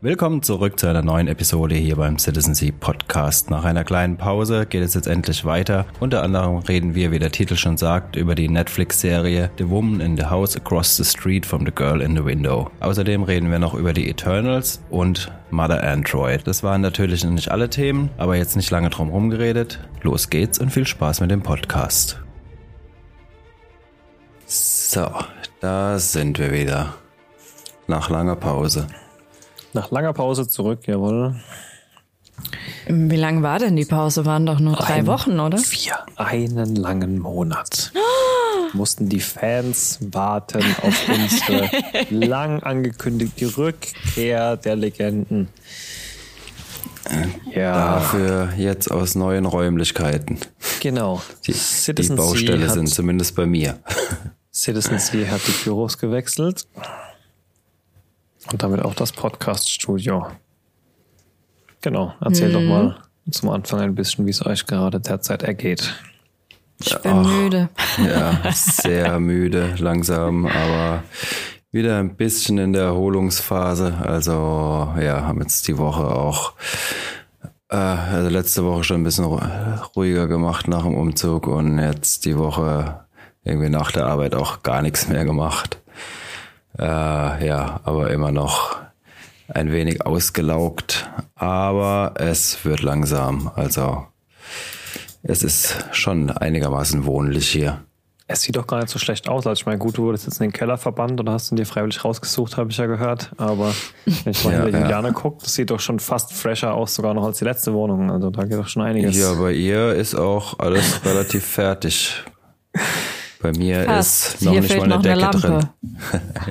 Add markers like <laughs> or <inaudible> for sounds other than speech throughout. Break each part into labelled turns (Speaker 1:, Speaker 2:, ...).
Speaker 1: Willkommen zurück zu einer neuen Episode hier beim Citizen Sea Podcast. Nach einer kleinen Pause geht es jetzt endlich weiter. Unter anderem reden wir, wie der Titel schon sagt, über die Netflix-Serie The Woman in the House Across the Street from the Girl in the Window. Außerdem reden wir noch über die Eternals und Mother Android. Das waren natürlich noch nicht alle Themen, aber jetzt nicht lange drum rumgeredet. Los geht's und viel Spaß mit dem Podcast. So, da sind wir wieder. Nach langer Pause.
Speaker 2: Nach langer Pause zurück, jawohl.
Speaker 3: Wie lang war denn die Pause? Waren doch nur drei
Speaker 2: Ein-
Speaker 3: Wochen, oder?
Speaker 2: Vier. Einen langen Monat. Mussten die Fans warten auf <laughs> unsere lang angekündigte Rückkehr der Legenden. Ja,
Speaker 1: Dafür jetzt aus neuen Räumlichkeiten.
Speaker 2: genau.
Speaker 1: Die, die Baustelle sind zumindest bei mir. <laughs>
Speaker 2: Citizen Sea hat die Büros gewechselt. Und damit auch das Podcast-Studio. Genau. Erzähl doch mal zum Anfang ein bisschen, wie es euch gerade derzeit ergeht.
Speaker 3: Ich bin müde.
Speaker 1: Ja, <laughs> sehr müde, langsam, aber wieder ein bisschen in der Erholungsphase. Also ja, haben jetzt die Woche auch, äh, also letzte Woche schon ein bisschen ru- ruhiger gemacht nach dem Umzug und jetzt die Woche irgendwie nach der Arbeit auch gar nichts mehr gemacht. Äh, ja, aber immer noch ein wenig ausgelaugt, aber es wird langsam. Also es ist schon einigermaßen wohnlich hier.
Speaker 2: Es sieht doch gar nicht so schlecht aus. Also ich meine, gut, du wurdest jetzt in den Keller verbannt oder hast ihn dir freiwillig rausgesucht, habe ich ja gehört. Aber wenn ich mal <laughs>
Speaker 1: Ja,
Speaker 2: hinter
Speaker 1: ja.
Speaker 2: Juliane gucke, das sieht doch schon fast fresher aus, sogar noch als die letzte Wohnung. Also da geht doch schon einiges.
Speaker 1: Ja, bei ihr ist auch alles relativ fertig. <laughs> Bei mir
Speaker 3: Fast.
Speaker 1: ist noch
Speaker 3: Hier
Speaker 1: nicht
Speaker 3: fehlt
Speaker 1: mal eine
Speaker 3: noch eine
Speaker 1: Decke drin.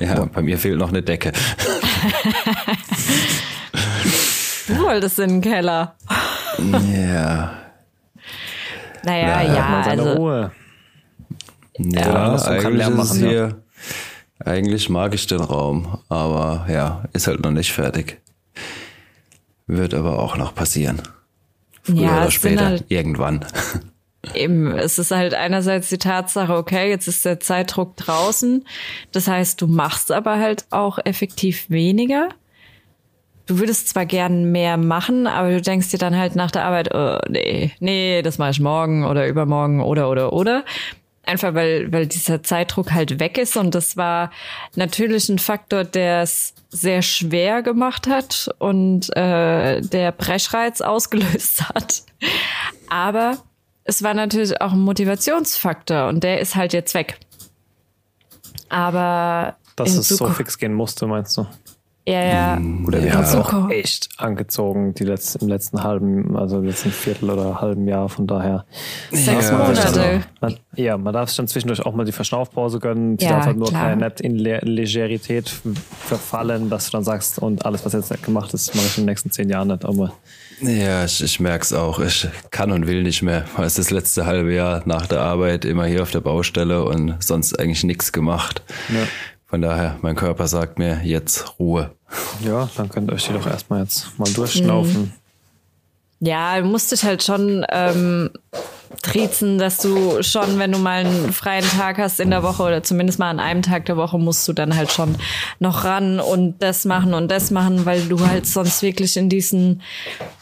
Speaker 1: <laughs> Ja, bei mir fehlt noch eine Decke. <laughs>
Speaker 3: Du wolltest in den Keller.
Speaker 1: Ja,
Speaker 3: Naja,
Speaker 1: Ja,
Speaker 3: ja, also
Speaker 2: Ruhe.
Speaker 1: ja,
Speaker 2: kann
Speaker 1: eigentlich
Speaker 2: machen, ja.
Speaker 1: hier, eigentlich mag ich den Raum, aber ja, ist halt noch nicht fertig. Wird aber auch noch passieren. Früher
Speaker 3: Ja,
Speaker 1: oder später,
Speaker 3: halt-
Speaker 1: irgendwann.
Speaker 3: Eben, es ist halt einerseits die Tatsache, okay, jetzt ist der Zeitdruck draußen. Das heißt, du machst aber halt auch effektiv weniger. Du würdest zwar gern mehr machen, aber du denkst dir dann halt nach der Arbeit, oh, nee, nee, das mache ich morgen oder übermorgen oder oder oder. Einfach weil, weil dieser Zeitdruck halt weg ist und das war natürlich ein Faktor, der es sehr schwer gemacht hat und äh, der Brechreiz ausgelöst <laughs> hat. Aber es war natürlich auch ein Motivationsfaktor und der ist halt jetzt weg. Aber
Speaker 2: Dass es so
Speaker 3: Zukunft-
Speaker 2: fix gehen musste, meinst du?
Speaker 3: ja, ja,
Speaker 2: Gut, er
Speaker 3: in
Speaker 2: hat auch echt angezogen, die letzten, im letzten halben, also im letzten Viertel oder halben Jahr. Von daher.
Speaker 3: sechs
Speaker 1: Ja,
Speaker 3: Monate.
Speaker 2: Man, ja, man darf sich dann zwischendurch auch mal die Verschnaufpause gönnen. Die
Speaker 3: Ja,
Speaker 2: darf halt nur
Speaker 3: klar.
Speaker 2: nicht in Le Legerität verfallen, dass du dann sagst, und alles, was jetzt gemacht ist, mache ich in den nächsten zehn Jahren nicht. Aber
Speaker 1: Ja, ich, ich merk's auch. Ich kann und will nicht mehr. Es ist das letzte halbe Jahr nach der Arbeit immer hier auf der Baustelle und sonst eigentlich nichts gemacht.
Speaker 2: Ja.
Speaker 1: Von daher, mein Körper sagt mir jetzt Ruhe.
Speaker 2: ja, dann könnt ihr euch die doch erstmal jetzt mal durchschnaufen.
Speaker 3: Ja, du musst dich halt schon ähm, triezen, dass du schon, wenn du mal einen freien Tag hast in der Woche oder zumindest mal an einem Tag der Woche, musst du dann halt schon noch ran und das machen und das machen, weil du halt sonst wirklich in diesen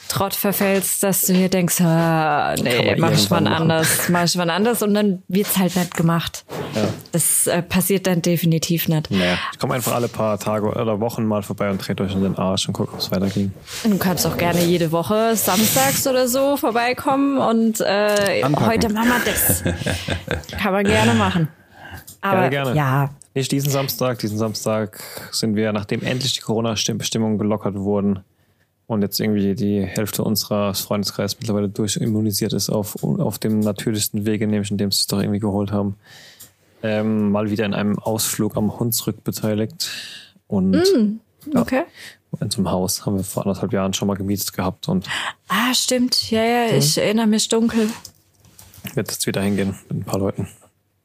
Speaker 3: Trott verfällst, dass du hier denkst, ah, nee,
Speaker 2: man
Speaker 3: mach ich
Speaker 2: machen.
Speaker 3: anders, mach ich wann anders und dann wird's halt nicht gemacht.
Speaker 2: Ja.
Speaker 3: Das äh, passiert dann definitiv nicht.
Speaker 2: Naja, ich komme einfach alle paar Tage oder Wochen mal vorbei und dreht euch in den Arsch und guckt, ob es weiterging.
Speaker 3: Du kannst auch gerne jede Woche samstags oder so vorbeikommen und äh,
Speaker 1: Anpacken.
Speaker 3: heute machen wir das. <laughs> Kann man gerne machen. Aber
Speaker 2: Gerne, gerne.
Speaker 3: ja,
Speaker 2: Nicht diesen Samstag. Diesen Samstag sind wir, nachdem endlich die Corona-Bestimmungen gelockert wurden und jetzt irgendwie die Hälfte unseres Freundeskreises mittlerweile durchimmunisiert ist auf, auf dem natürlichsten Wege, nämlich indem sie es doch irgendwie geholt haben, ähm, mal wieder in einem Ausflug am Hunsrück beteiligt. Und ja,
Speaker 3: okay.
Speaker 2: in so einem Haus haben wir vor anderthalb Jahren schon mal gemietet gehabt und
Speaker 3: Ah, stimmt. Ja, ja, ich erinnere mich dunkel.
Speaker 2: wird jetzt wieder hingehen mit ein paar Leuten.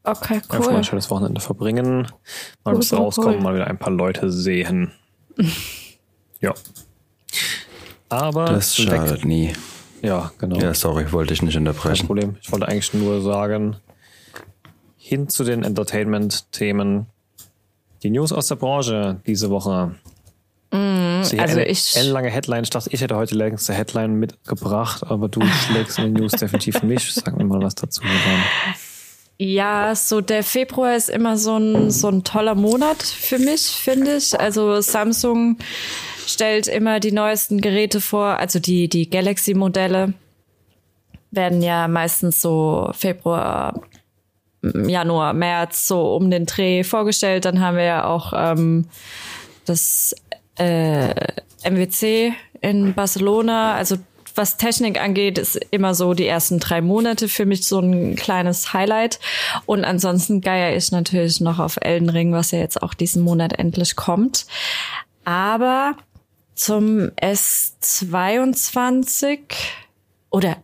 Speaker 3: Okay,
Speaker 2: Einfach mal
Speaker 3: cool.
Speaker 2: ein schönes Wochenende verbringen. Mal
Speaker 3: Cool,
Speaker 2: ein bisschen
Speaker 3: cool,
Speaker 2: rauskommen,
Speaker 3: cool.
Speaker 2: mal wieder ein paar Leute sehen. <laughs> ja. Aber
Speaker 1: Das schadet nie.
Speaker 2: Ja, genau.
Speaker 1: Ja, sorry, wollte ich nicht
Speaker 2: Kein
Speaker 1: unterbrechen.
Speaker 2: Problem. Ich wollte eigentlich nur sagen, hin zu den Entertainment-Themen. Die News aus der Branche diese Woche.
Speaker 3: Mhm.
Speaker 2: Die
Speaker 3: also
Speaker 2: eine
Speaker 3: ich,
Speaker 2: ellenlange Headline. Ich dachte, ich hätte heute die längste Headline mitgebracht, aber du schlägst in den News definitiv nicht. Sag mir mal was dazu. Dann.
Speaker 3: Ja, so der Februar ist immer so ein, so ein toller Monat für mich, finde ich. Also Samsung stellt immer die neuesten Geräte vor, also die, die Galaxy-Modelle werden ja meistens so Februar, Januar, März so um den Dreh vorgestellt. Dann haben wir ja auch ähm, das äh, MWC in Barcelona, also was Technik angeht, ist immer so die ersten drei Monate für mich so ein kleines Highlight. Und ansonsten geier ich natürlich noch auf Elden Ring, was ja jetzt auch diesen Monat endlich kommt. Aber zum S22 oder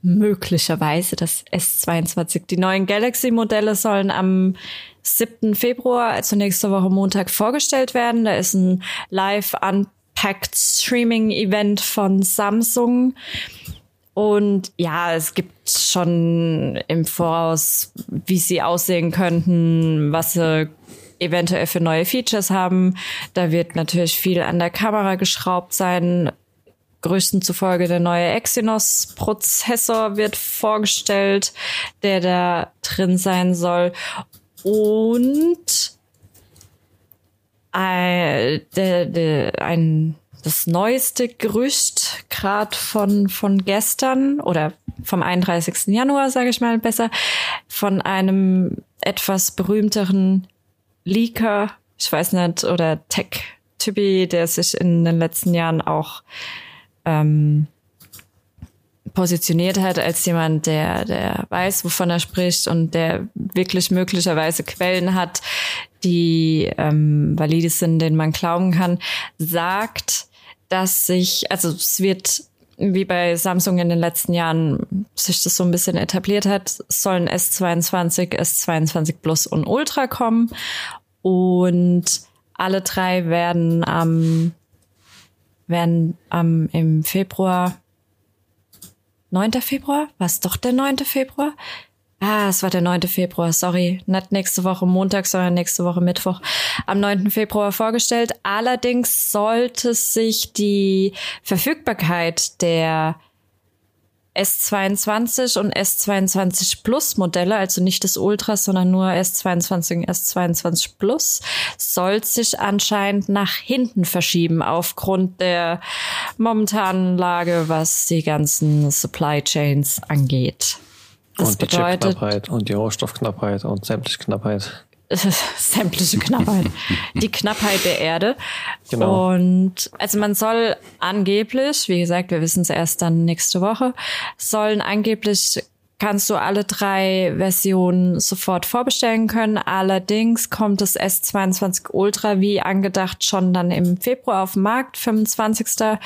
Speaker 3: möglicherweise das S22. Die neuen Galaxy-Modelle sollen am 7. Februar, also nächste Woche Montag, vorgestellt werden. Da ist ein live an Packed Streaming Event von Samsung. Und ja, es gibt schon im Voraus, wie sie aussehen könnten, was sie eventuell für neue Features haben. Da wird natürlich viel an der Kamera geschraubt sein. Größten zufolge der neue Exynos-Prozessor wird vorgestellt, der da drin sein soll. Und äh, der, der, ein, das neueste Gerücht, gerade von, von gestern oder vom 31. Januar, sage ich mal besser, von einem etwas berühmteren Leaker, ich weiß nicht, oder Tech-Typi, der sich in den letzten Jahren auch ähm, positioniert hat als jemand, der, der weiß, wovon er spricht und der wirklich möglicherweise Quellen hat, die ähm, valide sind, denen man glauben kann, sagt, dass sich, also es wird wie bei Samsung in den letzten Jahren sich das so ein bisschen etabliert hat, sollen S22, S22 Plus und Ultra kommen und alle drei werden am werden am im Februar 9. Februar? War es doch der 9. Februar? Ah, es war der 9. Februar, sorry. Nicht nächste Woche Montag, sondern nächste Woche Mittwoch am 9. Februar vorgestellt. Allerdings sollte sich die Verfügbarkeit der S22 und S22 Plus Modelle, also nicht das Ultra, sondern nur S22 und S22 Plus, soll sich anscheinend nach hinten verschieben aufgrund der momentanen Lage, was die ganzen Supply Chains angeht.
Speaker 2: Das und die bedeutet, Chipknappheit und die Rohstoffknappheit und sämtliche Knappheit. <laughs>
Speaker 3: sämtliche Knappheit. die Knappheit der Erde. Genau. Und also man soll angeblich, wie gesagt, wir wissen es erst dann nächste Woche, sollen angeblich kannst du alle drei Versionen sofort vorbestellen können. Allerdings kommt das S22 Ultra wie angedacht schon dann im Februar auf den Markt. 25.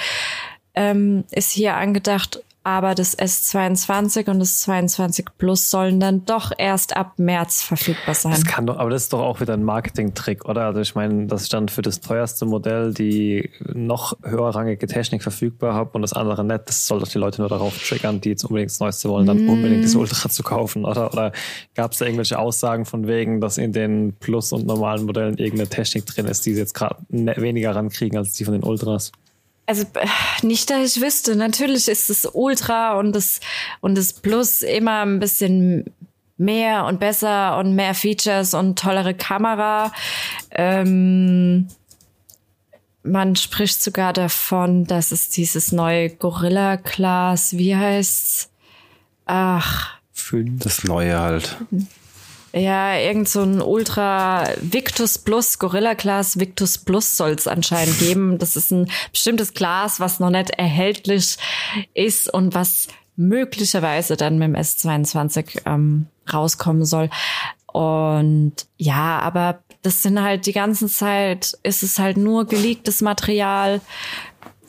Speaker 3: Ähm, ist hier angedacht aber das S22 und das 22 Plus sollen dann doch erst ab März verfügbar sein.
Speaker 2: Das kann doch, aber das ist doch auch wieder ein Marketing-Trick, oder? Also ich meine, dass ich dann für das teuerste Modell die noch höherrangige Technik verfügbar habe und das andere nicht, das soll doch die Leute nur darauf triggern, die jetzt unbedingt das Neueste wollen, dann mm. unbedingt das Ultra zu kaufen, oder? Oder gab es da irgendwelche Aussagen von wegen, dass in den Plus- und normalen Modellen irgendeine Technik drin ist, die sie jetzt gerade ne, weniger rankriegen als die von den Ultras?
Speaker 3: Also äh, nicht, dass ich wüsste. Natürlich ist das Ultra und das und das Plus immer ein bisschen mehr und besser und mehr Features und tollere Kamera. Ähm, man spricht sogar davon, dass es dieses neue Gorilla Class, wie heißt's? Ach.
Speaker 1: Das neue halt.
Speaker 3: Ja, irgend so ein Ultra Victus Plus, Gorilla Glas Victus Plus soll es anscheinend <laughs> geben. Das ist ein bestimmtes Glas, was noch nicht erhältlich ist und was möglicherweise dann mit dem S22 ähm, rauskommen soll. Und ja, aber das sind halt die ganze Zeit, ist es halt nur geleaktes Material.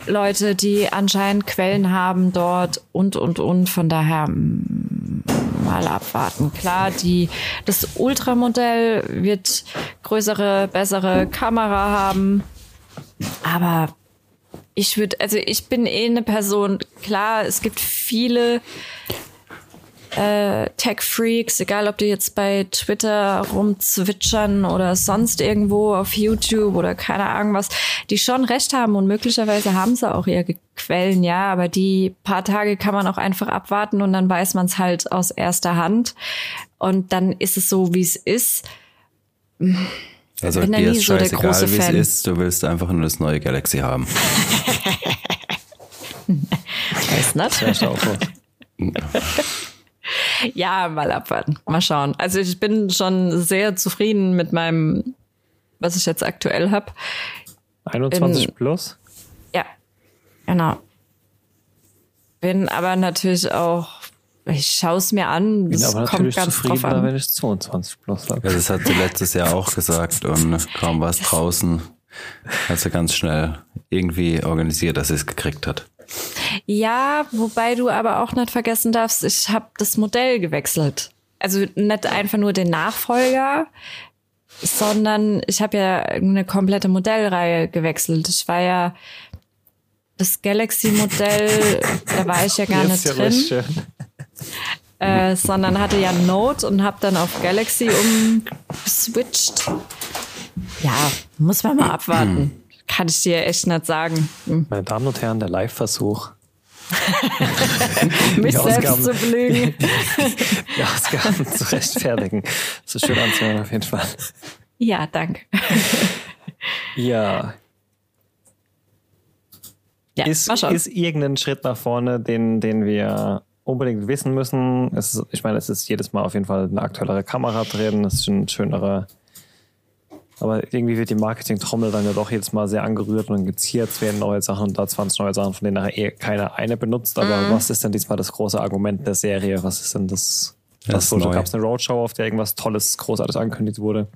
Speaker 3: Leute, die anscheinend Quellen haben dort und, und, und. Von daher mm, mal abwarten. Klar, die, das Ultramodell wird größere, bessere Kamera haben. Aber ich würde, also ich bin eh eine Person, klar, es gibt viele äh, Tech-Freaks, egal ob die jetzt bei Twitter rumzwitschern oder sonst irgendwo auf YouTube oder keine Ahnung was, die schon recht haben und möglicherweise haben sie auch ihre Quellen, ja, aber die paar Tage kann man auch einfach abwarten und dann weiß man es halt aus erster Hand und dann ist es so, wie es ist.
Speaker 1: Also
Speaker 3: bin
Speaker 1: dir
Speaker 3: nie
Speaker 1: ist
Speaker 3: so der
Speaker 1: scheißegal,
Speaker 3: große
Speaker 1: wie es
Speaker 3: Fan.
Speaker 1: ist, du willst einfach nur das neue Galaxy haben. <laughs>
Speaker 3: Weiß nicht. <laughs> Ja, mal abwarten. Mal schauen. Also ich bin schon sehr zufrieden mit meinem, was ich jetzt aktuell habe.
Speaker 2: 21
Speaker 3: In-
Speaker 2: plus?
Speaker 3: Ja, genau. Bin aber natürlich auch, ich schaue es mir an.
Speaker 2: Bin aber
Speaker 3: kommt
Speaker 2: natürlich
Speaker 3: ganz drauf
Speaker 2: zufriedener,
Speaker 3: an.
Speaker 2: wenn ich 22 plus sage.
Speaker 1: Ja, das hat sie letztes Jahr auch gesagt und kaum war es draußen, hat sie ganz schnell irgendwie organisiert, dass sie es gekriegt hat.
Speaker 3: Ja, wobei du aber auch nicht vergessen darfst, ich habe das Modell gewechselt. Also nicht einfach nur den Nachfolger, sondern ich habe ja eine komplette Modellreihe gewechselt. Ich war ja das Galaxy-Modell, <laughs> da war ich ja gar nicht
Speaker 2: ja
Speaker 3: drin, äh, sondern hatte ja Note und habe dann auf Galaxy umgeswitcht. Ja, muss man mal abwarten. Kann ich dir echt nicht sagen. Hm.
Speaker 2: Meine Damen und Herren, der Live-Versuch. <laughs>
Speaker 3: Mich selbst
Speaker 2: Ausgaben.
Speaker 3: zu belügen. <laughs>
Speaker 2: Die Ausgaben zu rechtfertigen. Das ist schön anzuhören, auf jeden Fall.
Speaker 3: Ja, danke. <laughs>
Speaker 2: Ja.
Speaker 3: Ja,
Speaker 2: Ist, ist irgendein Schritt nach vorne, den, den wir unbedingt wissen müssen? Es ist, ich meine, es ist jedes Mal auf jeden Fall eine aktuellere Kamera drin, es ist ein schönerer. Aber irgendwie wird die Marketing-Trommel dann ja doch jedes Mal sehr angerührt und dann gibt's hier 10 neue Sachen und da 20 neue Sachen, von denen nachher eh keiner eine benutzt. Aber
Speaker 3: Mhm.
Speaker 2: was ist denn diesmal das große Argument der Serie? Was ist denn das?
Speaker 1: Das neu.
Speaker 2: gab es eine Roadshow, auf der irgendwas Tolles, Großartiges angekündigt wurde.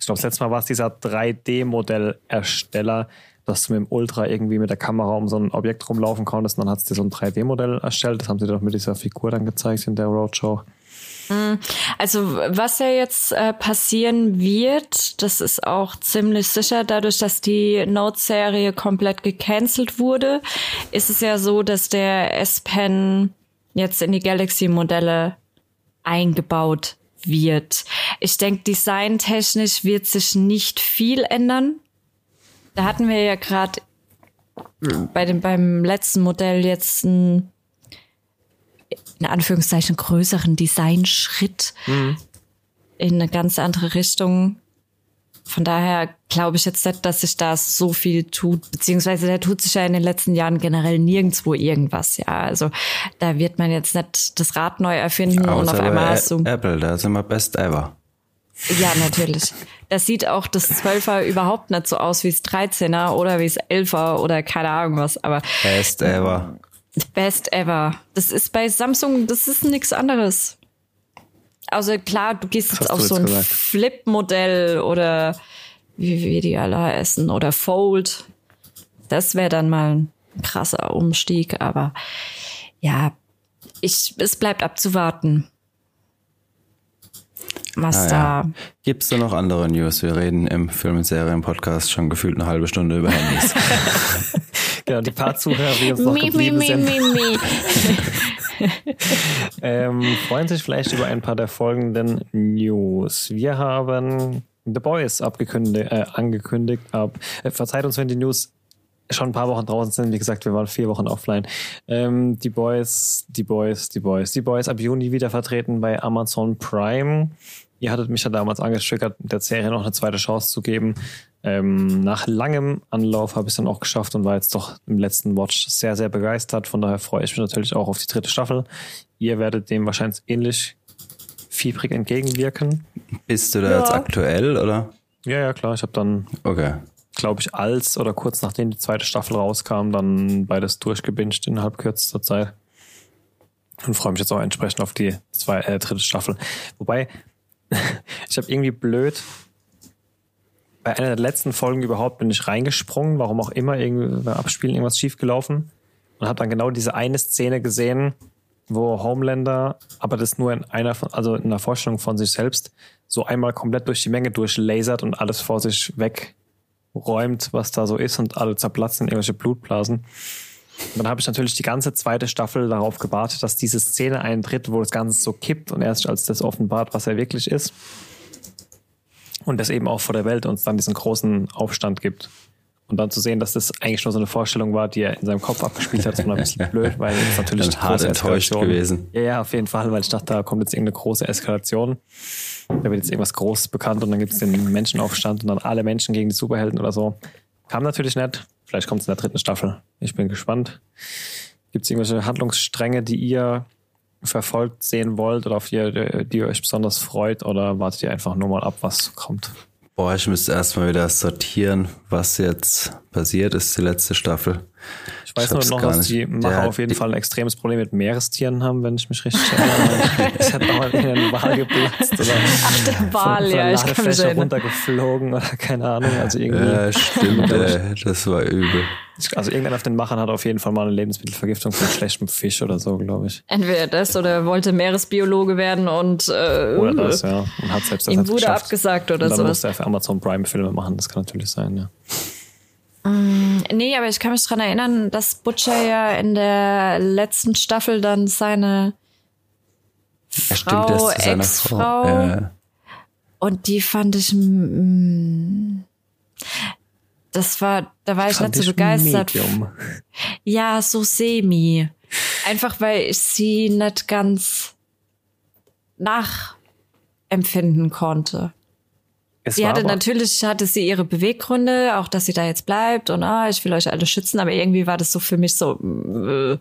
Speaker 2: Ich glaube, das letzte Mal war es dieser 3D-Modellersteller, dass du mit dem Ultra irgendwie mit der Kamera um so ein Objekt rumlaufen konntest und dann hat es dir so ein 3D-Modell erstellt. Das haben sie doch mit dieser Figur dann gezeigt in der Roadshow.
Speaker 3: Also was ja jetzt äh, passieren wird, das ist auch ziemlich sicher, dadurch, dass die Note-Serie komplett gecancelt wurde, ist es ja so, dass der S-Pen jetzt in die Galaxy-Modelle eingebaut wird. Ich denke, designtechnisch wird sich nicht viel ändern. Da hatten wir ja gerade bei dem beim letzten Modell jetzt ein in Anführungszeichen größeren Designschritt in eine ganz andere Richtung. Von daher glaube ich jetzt nicht, dass sich da so viel tut, beziehungsweise da tut sich ja in den letzten Jahren generell nirgendwo irgendwas, ja. Also da wird man jetzt nicht das Rad neu erfinden und
Speaker 1: Außer
Speaker 3: auf einmal hast du.
Speaker 1: Apple, da sind wir best ever.
Speaker 3: Ja, natürlich. Das sieht auch das 12er überhaupt nicht so aus wie das 13er oder wie das 11er oder keine Ahnung was, aber
Speaker 1: Best ever.
Speaker 3: Best ever. Das ist bei Samsung, das ist nichts anderes. Also klar, du gehst jetzt auf so ein. Flip-Modell oder wie, wie die alle heißen oder Fold. Das wäre dann mal ein krasser Umstieg, aber ja, ich, es bleibt abzuwarten. Was
Speaker 1: Ah,
Speaker 3: da.
Speaker 1: ja. Gibt es da noch andere News? Wir reden im Film- und Serien-Podcast schon gefühlt eine halbe Stunde über Handys. <laughs>
Speaker 2: Genau, die paar Zuhörer, die uns noch
Speaker 3: Mi,
Speaker 2: geblieben
Speaker 3: mi,
Speaker 2: sind,
Speaker 3: mi, mi.
Speaker 2: ähm, freuen sich vielleicht über ein paar der folgenden News. Wir haben The Boys abgekündigt, äh, angekündigt. Ab, äh, verzeiht uns, wenn die News schon ein paar Wochen draußen sind. Wie gesagt, wir waren vier Wochen offline. Ähm, die Boys, die Boys, die Boys, die Boys ab Juni wieder vertreten bei Amazon Prime. Ihr hattet mich ja damals angetriggert, der Serie noch eine zweite Chance zu geben. Ähm, nach langem Anlauf habe ich es dann auch geschafft und war jetzt doch im letzten Watch sehr, sehr begeistert. Von daher freue ich mich natürlich auch auf die dritte Staffel. Ihr werdet dem wahrscheinlich ähnlich fiebrig entgegenwirken.
Speaker 1: Bist du da
Speaker 3: Ja.
Speaker 1: jetzt aktuell, oder?
Speaker 2: Ja, ja, klar. Ich habe dann,
Speaker 1: Okay.
Speaker 2: glaube ich, als oder kurz nachdem die zweite Staffel rauskam, dann beides durchgebinged innerhalb kürzester Zeit. Und freue mich jetzt auch entsprechend auf die zwei, äh, dritte Staffel. Wobei, ich habe irgendwie blöd. Bei einer der letzten Folgen überhaupt bin ich reingesprungen, warum auch immer, irgendwie beim Abspielen irgendwas schiefgelaufen und habe dann genau diese eine Szene gesehen, wo Homelander, aber das nur in einer, also in einer Vorstellung von sich selbst, so einmal komplett durch die Menge durchlasert und alles vor sich wegräumt, was da so ist und alle zerplatzen in irgendwelche Blutblasen. Und dann habe ich natürlich die ganze zweite Staffel darauf gewartet, dass diese Szene eintritt, wo das Ganze so kippt und erst als das offenbart, was er wirklich ist. Und das eben auch vor der Welt uns dann diesen großen Aufstand gibt. Und dann zu sehen, dass das eigentlich nur so eine Vorstellung war, die er in seinem Kopf abgespielt hat, ist mir ein bisschen <laughs> blöd, weil es natürlich
Speaker 1: Bin hart enttäuscht gewesen.
Speaker 2: Ja, ja, auf jeden Fall, weil ich dachte, da kommt jetzt irgendeine große Eskalation. Da wird jetzt irgendwas Großes bekannt und dann gibt es den Menschenaufstand und dann alle Menschen gegen die Superhelden oder so. Kam natürlich nicht. Vielleicht kommt es in der dritten Staffel. Ich bin gespannt. Gibt es irgendwelche Handlungsstränge, die ihr verfolgt sehen wollt oder auf die, die ihr euch besonders freut oder wartet ihr einfach nur mal ab, was kommt?
Speaker 1: Boah, ich müsste erstmal wieder sortieren, was jetzt passiert ist, die letzte Staffel.
Speaker 2: Ich weiß ich nur noch, dass die Macher ja, auf jeden Fall ein extremes Problem mit Meerestieren haben, wenn ich mich richtig erinnere. <laughs> es hat mal in einen Wal geplatzt oder
Speaker 3: Ach, der Wal, von, von
Speaker 2: ja, ich kann mich runtergeflogen oder keine Ahnung. Also irgendwie.
Speaker 1: Ja, stimmt, äh, das war übel.
Speaker 2: Also irgendwann auf den Machern hat auf jeden Fall mal eine Lebensmittelvergiftung von schlechtem Fisch oder so, glaube ich.
Speaker 3: Entweder das oder wollte Meeresbiologe werden und äh,
Speaker 2: oder das, ja. Und hat selbst das
Speaker 3: ihm wurde geschafft. abgesagt oder so.
Speaker 2: Dann musste er für Amazon Prime Filme machen, das kann natürlich sein, ja.
Speaker 3: Mm, nee, aber ich kann mich dran erinnern, dass Butcher ja in der letzten Staffel dann seine Frau, Ex-Frau, ja. und die fand ich, mm, das war, da war ich nicht so begeistert. Medium. Ja, so semi. Einfach weil ich sie nicht ganz nachempfinden konnte. Es sie hatte natürlich hatte sie ihre Beweggründe, auch dass sie da jetzt bleibt und ah, ich will euch alle schützen, aber irgendwie war das so für mich so. Äh,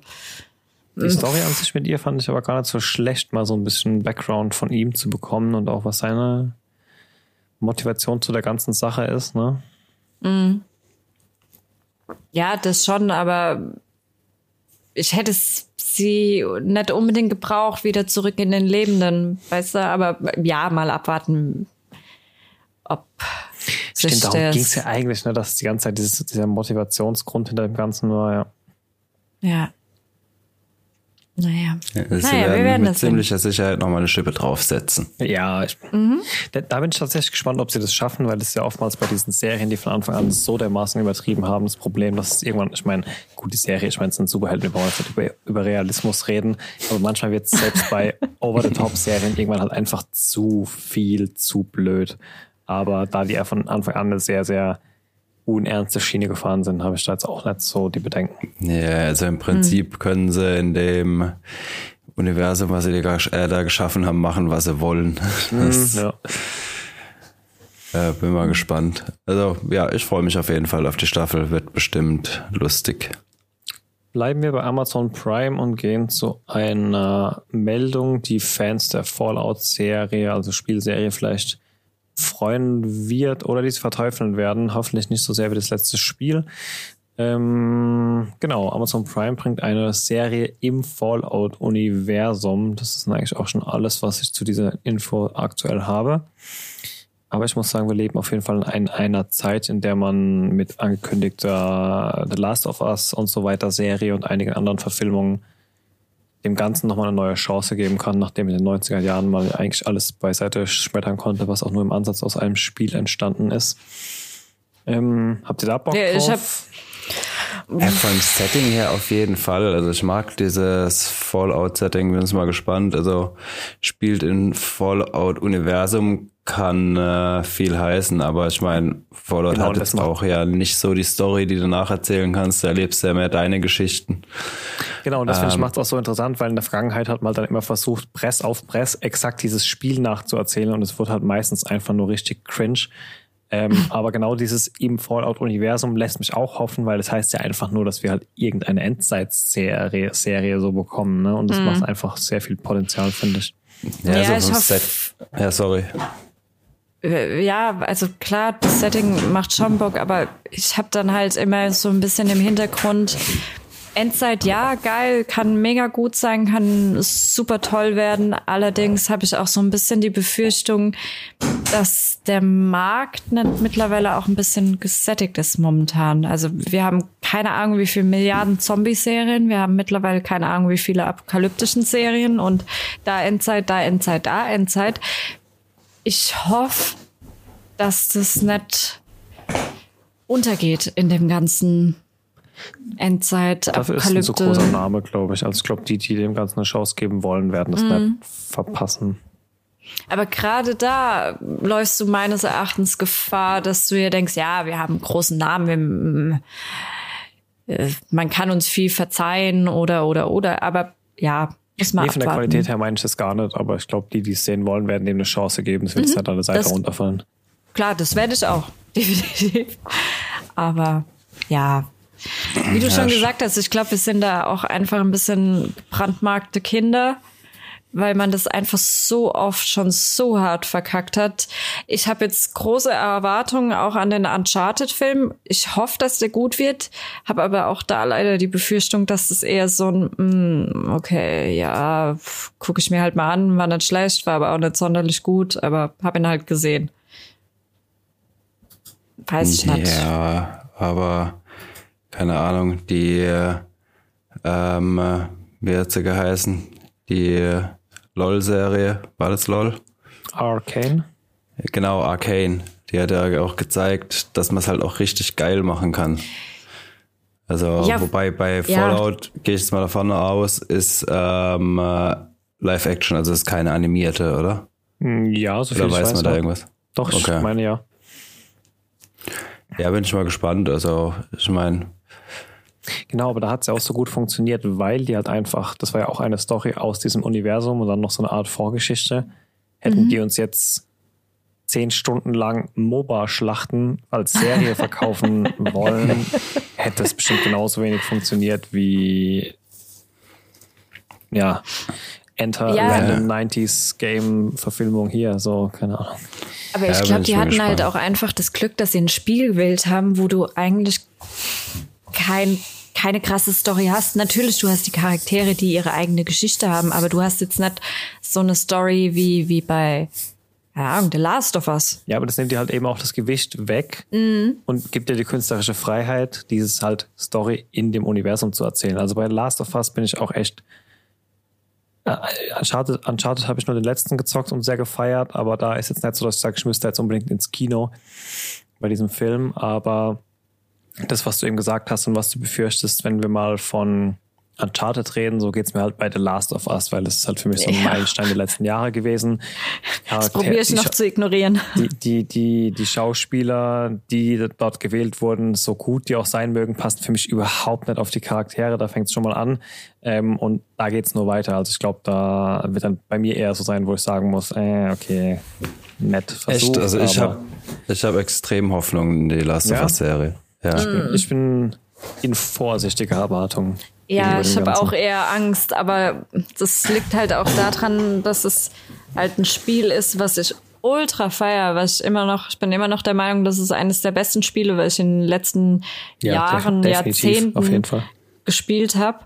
Speaker 2: die Story an sich mit ihr fand ich aber gar nicht so schlecht, mal so ein bisschen Background von ihm zu bekommen und auch was seine Motivation zu der ganzen Sache ist, ne?
Speaker 3: Mhm. Ja, das schon, aber ich hätte sie nicht unbedingt gebraucht, wieder zurück in den Lebenden, weißt du, aber ja, mal abwarten, ob
Speaker 2: Stimmt, darum ging es ja eigentlich, ne, dass die ganze Zeit dieses, dieser Motivationsgrund hinter dem Ganzen war, ja.
Speaker 3: Ja. Naja.
Speaker 1: Ja, das naja, wir werden mit das ziemlicher sehen. Sicherheit nochmal eine Schippe draufsetzen.
Speaker 2: Ja, ich, mhm. da, da, bin ich tatsächlich gespannt, ob sie das schaffen, weil das ja oftmals bei diesen Serien, die von Anfang an so dermaßen übertrieben haben, das Problem, dass es irgendwann, ich meine, gut, die Serie, ich meine, es sind Superhelden, wir brauchen jetzt über, über Realismus reden, aber manchmal wird es selbst bei <laughs> Over-the-Top-Serien irgendwann halt einfach zu viel, zu blöd. Aber da die ja von Anfang an eine sehr, sehr unernste Schiene gefahren sind, habe ich da jetzt auch nicht so die Bedenken.
Speaker 1: Ja, also im Prinzip hm. können sie in dem Universum, was sie da, äh, geschaffen haben, machen, was sie wollen. Hm, <laughs> das, ja. Äh, bin mal gespannt. Also ja, ich freue mich auf jeden Fall auf die Staffel, wird bestimmt lustig.
Speaker 2: Bleiben wir bei Amazon Prime und gehen zu einer Meldung, die Fans der Fallout-Serie, also Spielserie vielleicht freuen wird oder die verteufeln werden. Hoffentlich nicht so sehr wie das letzte Spiel. Ähm, genau, Amazon Prime bringt eine Serie im Fallout-Universum. Das ist eigentlich auch schon alles, was ich zu dieser Info aktuell habe. Aber ich muss sagen, wir leben auf jeden Fall in einer Zeit, in der man mit angekündigter The Last of Us und so weiter Serie und einigen anderen Verfilmungen dem Ganzen nochmal eine neue Chance geben kann, nachdem in den 90er Jahren mal eigentlich alles beiseite schmettern konnte, was auch nur im Ansatz aus einem Spiel entstanden ist. Ähm, habt ihr da Bock ja, drauf? Ich hab
Speaker 1: ja, vom Setting her auf jeden Fall. Also ich mag dieses Fallout-Setting, bin uns mal gespannt. Also spielt in Fallout-Universum kann äh, viel heißen, aber ich meine, Fallout genau, hat jetzt auch ja nicht so die Story, die du nacherzählen kannst. Du erlebst ja mehr deine Geschichten.
Speaker 2: Genau, und das ähm, macht es auch so interessant, weil in der Vergangenheit hat man dann immer versucht, Press auf Press exakt dieses Spiel nachzuerzählen und es wird halt meistens einfach nur richtig cringe. Ähm, <laughs> aber genau dieses im Fallout-Universum lässt mich auch hoffen, weil das heißt ja einfach nur, dass wir halt irgendeine Endzeitserie Serie so bekommen. Ne? Und das mhm. macht einfach sehr viel Potenzial, finde ich.
Speaker 1: Ja, ja so ich Set. Ja, sorry.
Speaker 3: Äh, ja, also klar, das Setting macht schon Bock, aber ich habe dann halt immer so ein bisschen im Hintergrund, Endzeit, ja, geil, kann mega gut sein, kann super toll werden. Allerdings habe ich auch so ein bisschen die Befürchtung, dass der Markt mittlerweile auch ein bisschen gesättigt ist momentan. Also wir haben keine Ahnung, wie viele Milliarden Zombie-Serien. Wir haben mittlerweile keine Ahnung, wie viele apokalyptischen Serien und da Endzeit, da Endzeit, da Endzeit. Ich hoffe, dass das nicht untergeht in dem ganzen Endzeit,
Speaker 2: Dafür ist ein so großer Name, glaube ich. Also ich glaube, die, die dem Ganzen eine Chance geben wollen, werden das mhm. nicht verpassen.
Speaker 3: Aber gerade da läufst du meines Erachtens Gefahr, dass du dir denkst, ja, wir haben einen großen Namen, wir, äh, man kann uns viel verzeihen oder oder oder, aber ja,
Speaker 2: muss nee, von der Qualität her meine ich das gar nicht, aber ich glaube, die, die es sehen wollen, werden dem eine Chance geben. Es wird mhm, nicht an der Seite das, runterfallen.
Speaker 3: Klar, das werde ich auch, <laughs> definitiv. Aber ja, wie du ja, schon gesagt hast, ich glaube, wir sind da auch einfach ein bisschen brandmarkte Kinder weil man das einfach so oft schon so hart verkackt hat. Ich habe jetzt große Erwartungen auch an den Uncharted-Film. Ich hoffe, dass der gut wird, habe aber auch da leider die Befürchtung, dass es eher so ein, mm, okay, ja, gucke ich mir halt mal an, war nicht schlecht, war aber auch nicht sonderlich gut, aber habe ihn halt gesehen. Weiß ich nicht.
Speaker 1: Ja, aber keine Ahnung, die, ähm, wie hat sie geheißen? Die LOL-Serie. War das LOL?
Speaker 2: Arcane.
Speaker 1: Genau, Arcane. Die hat ja auch gezeigt, dass man es halt auch richtig geil machen kann. Also, ja, wobei bei Fallout, ja. gehe ich jetzt mal davon aus, ist ähm, äh, Live-Action, also ist keine animierte, oder?
Speaker 2: Hm, ja, so viel
Speaker 1: Oder weiß man da irgendwas?
Speaker 2: Doch, okay. ich meine ja.
Speaker 1: Ja, bin ich mal gespannt. Also, ich meine,
Speaker 2: Genau, aber da hat es ja auch so gut funktioniert, weil die halt einfach, das war ja auch eine Story aus diesem Universum und dann noch so eine Art Vorgeschichte. Hätten mhm. die uns jetzt zehn Stunden lang MOBA-Schlachten als Serie <laughs> verkaufen wollen, hätte es bestimmt genauso wenig funktioniert wie ja, Enter ja. Random 90s Game Verfilmung hier, so, keine Ahnung.
Speaker 3: Aber ich glaube, die hatten halt gespannt. halt auch einfach das Glück, dass sie ein Spielbild haben, wo du eigentlich kein keine krasse Story hast. Natürlich, du hast die Charaktere, die ihre eigene Geschichte haben, aber du hast jetzt nicht so eine Story wie, wie bei, keine Ahnung, The Last of Us.
Speaker 2: Ja, aber das nimmt dir halt eben auch das Gewicht weg mhm. und gibt dir die künstlerische Freiheit, dieses halt Story in dem Universum zu erzählen. Also bei The Last of Us bin ich auch echt äh, Uncharted, Uncharted habe ich nur den letzten gezockt und sehr gefeiert, aber da ist jetzt nicht so, dass ich sage, ich müsste jetzt unbedingt ins Kino bei diesem Film, aber das, was du eben gesagt hast und was du befürchtest, wenn wir mal von Uncharted reden, so geht's mir halt bei The Last of Us, weil das ist halt für mich so ein ja. Meilenstein der letzten Jahre gewesen. <laughs>
Speaker 3: das probiere ich noch zu ignorieren.
Speaker 2: Die, die, die, die Schauspieler, die dort gewählt wurden, so gut die auch sein mögen, passen für mich überhaupt nicht auf die Charaktere. Da fängt's schon mal an. Ähm, und da geht's nur weiter. Also ich glaube, da wird dann bei mir eher so sein, wo ich sagen muss, äh, okay, nett versucht.
Speaker 1: Echt? Also ich habe ich hab extrem Hoffnung in die Last of Us Serie.
Speaker 2: Ja. Ich, bin, ich bin in vorsichtiger Erwartung.
Speaker 3: Ja, ich habe auch eher Angst, aber das liegt halt auch daran, dass es halt ein Spiel ist, was ich ultra feier, was ich immer noch, ich bin immer noch der Meinung, das ist eines der besten Spiele, was ich in den letzten ja, Jahren, Jahrzehnten gespielt habe.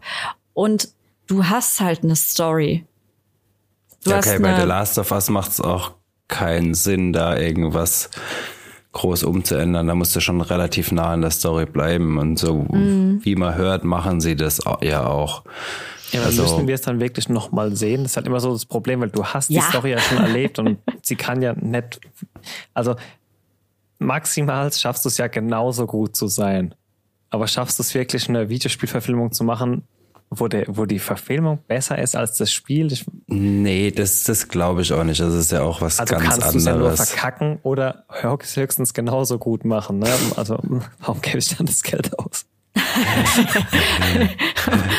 Speaker 3: Und du hast halt eine Story.
Speaker 1: Du okay, bei The Last of Us macht es auch keinen Sinn, da irgendwas groß umzuändern. Da musst du schon relativ nah an der Story bleiben. Und so, mhm. wie man hört, machen sie das ja auch.
Speaker 2: Ja, also, müssen wir es dann wirklich nochmal sehen. Das ist halt immer so das Problem, weil du hast ja. die Story ja schon <laughs> erlebt und sie kann ja nicht, also maximal schaffst du es ja genauso gut zu sein. Aber schaffst du es wirklich, eine Videospielverfilmung zu machen, wo, der, wo die Verfilmung besser ist als das Spiel? Ich,
Speaker 1: nee, das, das glaube ich auch nicht. Das ist ja auch was also ganz anderes. Also kannst du es ja nur
Speaker 2: verkacken oder höchstens genauso gut machen. Ne? Also warum gebe ich dann das Geld aus? <laughs>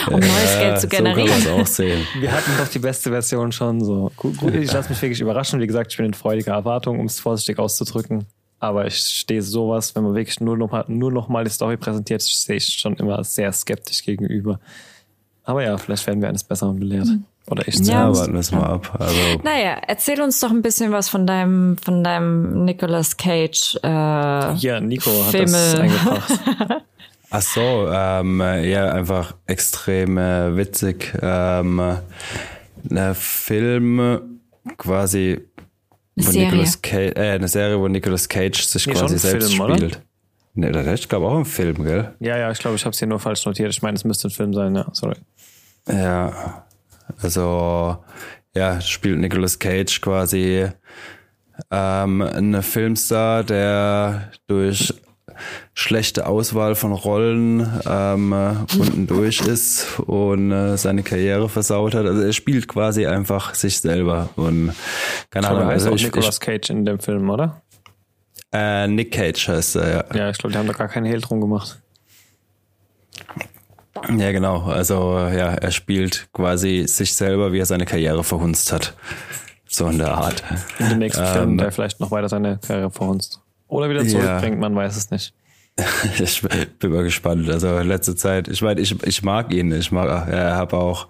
Speaker 3: um neues Geld zu generieren.
Speaker 1: So auch sehen.
Speaker 2: Wir hatten doch die beste Version schon so. Gut, gut ich lasse mich wirklich überraschen. Wie gesagt, ich bin in freudiger Erwartung, um es vorsichtig auszudrücken. Aber ich stehe sowas, wenn man wirklich nur noch mal, nur noch mal die Story präsentiert, stehe ich schon immer sehr skeptisch gegenüber. Aber ja, vielleicht werden wir eines Besseren belehrt. Mhm. Oder ich
Speaker 1: ja, ja warten wir es mal ab. Also,
Speaker 3: naja, erzähl uns doch ein bisschen was von deinem, von deinem Nicolas Cage. Äh,
Speaker 2: ja, Nico hat Filme. das eingebracht. <laughs>
Speaker 1: Ach so, ähm, ja, einfach extrem äh, witzig. Ähm, eine Film quasi
Speaker 3: eine Serie.
Speaker 1: Nicolas Cage, äh, eine Serie, wo Nicolas Cage sich nee, quasi selbst Film, spielt. Oder? Ne, ich glaube auch ein Film, gell?
Speaker 2: Ja, ja, ich glaube, ich habe es hier nur falsch notiert. Ich meine, es müsste ein Film sein, ja, sorry.
Speaker 1: Ja, also ja, spielt Nicolas Cage quasi ähm, ein Filmstar, der durch schlechte Auswahl von Rollen ähm, äh, unten durch ist und äh, seine Karriere versaut hat. Also er spielt quasi einfach sich selber und keine Ahnung.
Speaker 2: heißt
Speaker 1: Also
Speaker 2: auch
Speaker 1: ich,
Speaker 2: Nicolas Cage in dem Film, oder?
Speaker 1: Äh, Nick Cage heißt er, ja.
Speaker 2: Ja, ich glaube, die haben da gar keinen Hehl drum gemacht.
Speaker 1: Ja, genau. Also ja, er spielt quasi sich selber, wie er seine Karriere verhunzt hat. So in der Art.
Speaker 2: In dem nächsten
Speaker 1: Ähm,
Speaker 2: Film, der vielleicht noch weiter seine Karriere verhunzt. Oder wieder
Speaker 1: Ja.
Speaker 2: zurückbringt, man weiß es nicht. <laughs>
Speaker 1: Ich bin mal gespannt. Also letzte Zeit, ich meine, ich, ich mag ihn. Ich mag, er habe auch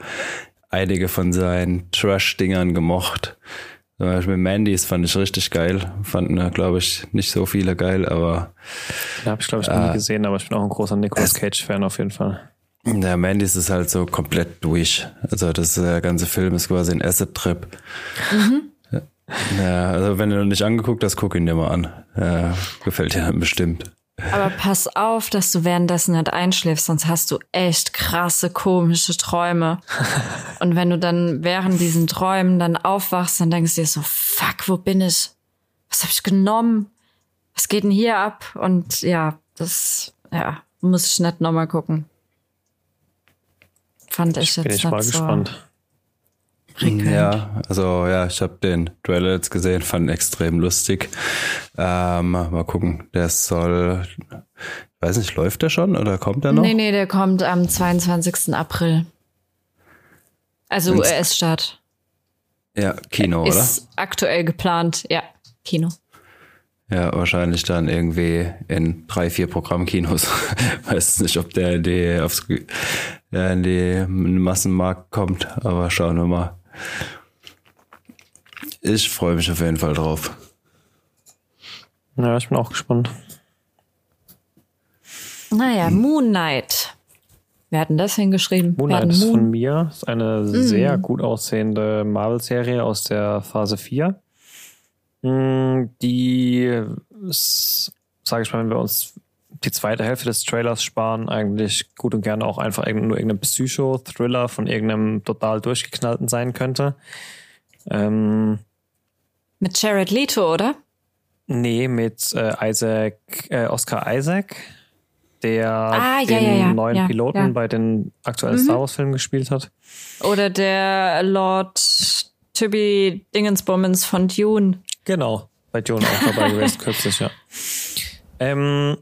Speaker 1: einige von seinen Trash-Dingern gemocht. Zum Beispiel Mandys fand ich richtig geil. Fanden, glaube ich, nicht so viele geil, aber
Speaker 2: Den habe ich, glaube ich, noch nie gesehen, aber ich bin auch ein großer Nicolas Cage-Fan auf jeden Fall.
Speaker 1: der Mandys ist halt so komplett durch. Also das der ganze Film ist quasi ein Acid-Trip. Ja, also wenn du noch nicht angeguckt hast, guck ihn dir mal an. Ja, gefällt dir dann bestimmt.
Speaker 3: Aber pass auf, dass du währenddessen nicht einschläfst, sonst hast du echt krasse, komische Träume. <laughs> Und wenn du dann während diesen Träumen dann aufwachst, dann denkst du dir so, fuck, wo bin ich? Was habe ich genommen? Was geht denn hier ab? Und ja, das, ja, muss ich nicht nochmal gucken. Fand ich,
Speaker 2: Bin
Speaker 3: jetzt
Speaker 2: ich mal
Speaker 3: so
Speaker 2: gespannt.
Speaker 3: Prickelnd.
Speaker 1: Ja, also ja, ich habe den Trailer jetzt gesehen, fand ihn extrem lustig. Ähm, mal gucken, der soll, ich weiß nicht, läuft der schon oder kommt er noch?
Speaker 3: Nee, nee, der kommt am 22. April. Also US-Start.
Speaker 1: Ja, Kino, oder?
Speaker 3: Ist aktuell geplant, ja, Kino.
Speaker 1: Ja, wahrscheinlich dann irgendwie in drei, vier Programmkinos. <laughs> Weiß nicht, ob der in die, aufs, in die Massenmarkt kommt, aber schauen wir mal. Ich freue mich auf jeden Fall drauf.
Speaker 2: Ja, ich bin auch gespannt.
Speaker 3: Naja, Moon Knight. Wir hatten das hingeschrieben.
Speaker 2: Moonlight
Speaker 3: hatten
Speaker 2: ist von
Speaker 3: Moon.
Speaker 2: mir. Ist eine sehr gut aussehende Marvel-Serie aus der Phase 4. Mm, Die, sage ich mal, wenn wir uns die zweite Hälfte des Trailers sparen, eigentlich gut und gerne auch einfach nur irgendein Psycho-Thriller von irgendeinem total durchgeknallten sein könnte. Ähm,
Speaker 3: Mit Jared Leto, oder?
Speaker 2: nee, mit äh, Isaac, äh, Oscar Isaac, der
Speaker 3: Ah,
Speaker 2: den
Speaker 3: ja, ja.
Speaker 2: neuen
Speaker 3: Ja,
Speaker 2: Piloten
Speaker 3: ja.
Speaker 2: bei den aktuellen Star Wars-Filmen gespielt hat.
Speaker 3: Oder der Lord Tibby Dingensbummens von Dune.
Speaker 2: Genau, bei Dune auch dabei <laughs> gewesen, kürzlich, ja. Ähm,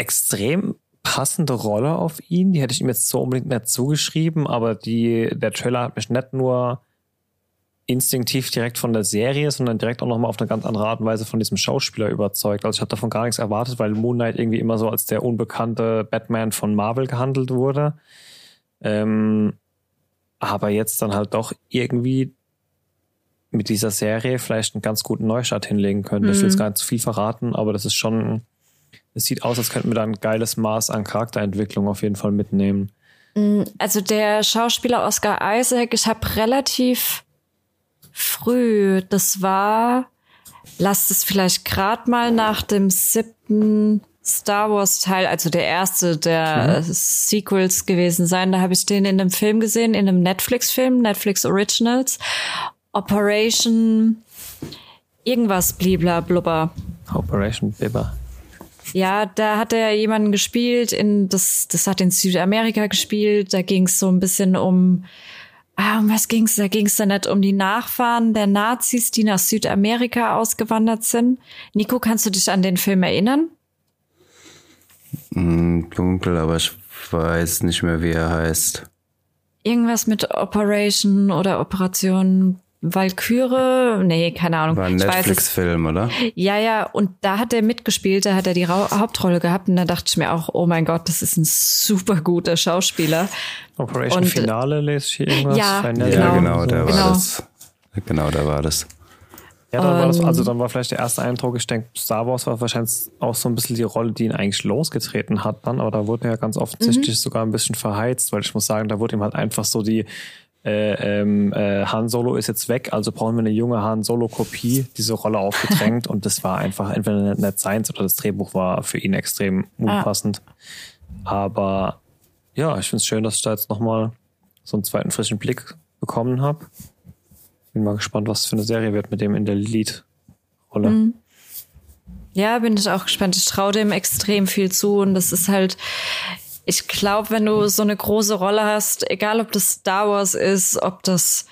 Speaker 2: extrem passende Rolle auf ihn, die hätte ich ihm jetzt so unbedingt nicht zugeschrieben, aber die, der Trailer hat mich nicht nur instinktiv direkt von der Serie, sondern direkt auch nochmal auf eine ganz andere Art und Weise von diesem Schauspieler überzeugt. Also ich hatte davon gar nichts erwartet, weil Moon Knight irgendwie immer so als der unbekannte Batman von Marvel gehandelt wurde. Ähm, aber jetzt dann halt doch irgendwie mit dieser Serie vielleicht einen ganz guten Neustart hinlegen könnte. Ich will jetzt gar nicht zu viel verraten, aber das ist schon, es sieht aus, als könnten wir da ein geiles Maß an Charakterentwicklung auf jeden Fall mitnehmen.
Speaker 3: Also der Schauspieler Oscar Isaac, ich habe relativ früh, das war, lasst es vielleicht gerade mal nach dem siebten Star Wars Teil, also der erste der äh, Sequels gewesen sein. Da habe ich den in einem Film gesehen, in einem Netflix-Film, Netflix Originals. Operation irgendwas blibla blubber.
Speaker 2: Operation Bibber.
Speaker 3: Ja, da hat er jemanden gespielt, in das, das hat in Südamerika gespielt. Da ging es so ein bisschen um, ah, um was ging's? Da ging's dann nicht um die Nachfahren der Nazis, die nach Südamerika ausgewandert sind. Nico, kannst du dich an den Film erinnern?
Speaker 1: Hm, dunkel, aber ich weiß nicht mehr, wie er heißt.
Speaker 3: Irgendwas mit Operation oder Operation Valkyrie? Nee, keine Ahnung.
Speaker 1: War ein Netflix-Film, oder?
Speaker 3: Ja, ja, und da hat er mitgespielt, da hat er die Ra Hauptrolle gehabt und da dachte ich mir auch, oh mein Gott, das ist ein super guter Schauspieler.
Speaker 2: Operation
Speaker 3: Und, äh,
Speaker 2: Finale lese ich hier irgendwas.
Speaker 3: ja,
Speaker 1: Ja,
Speaker 3: Genau.
Speaker 1: genau, da war
Speaker 3: Genau.
Speaker 1: das. Genau, da war das.
Speaker 2: Ja, dann war das,
Speaker 3: Ähm,
Speaker 2: also dann war vielleicht der erste Eindruck, ich denke, Star Wars war wahrscheinlich auch so ein bisschen die Rolle, die ihn eigentlich losgetreten hat dann, aber da wurde er ja ganz offensichtlich
Speaker 3: Mhm.
Speaker 2: sogar ein bisschen verheizt, weil ich muss sagen, da wurde ihm halt einfach so die äh, ähm, äh, Han Solo ist jetzt weg, also brauchen wir eine junge Han Solo-Kopie, diese Rolle aufgedrängt <laughs> und das war einfach entweder nicht, seins oder das Drehbuch war für ihn extrem unpassend. Aber ja, ich finde es schön, dass ich da jetzt nochmal so einen zweiten frischen Blick bekommen habe. Bin mal gespannt, was für eine Serie wird mit dem in der Lead-Rolle.
Speaker 3: Ja, bin ich auch gespannt. Ich traue dem extrem viel zu und das ist halt, ich glaube, wenn du so eine große Rolle hast, egal ob das Star Wars ist, ob das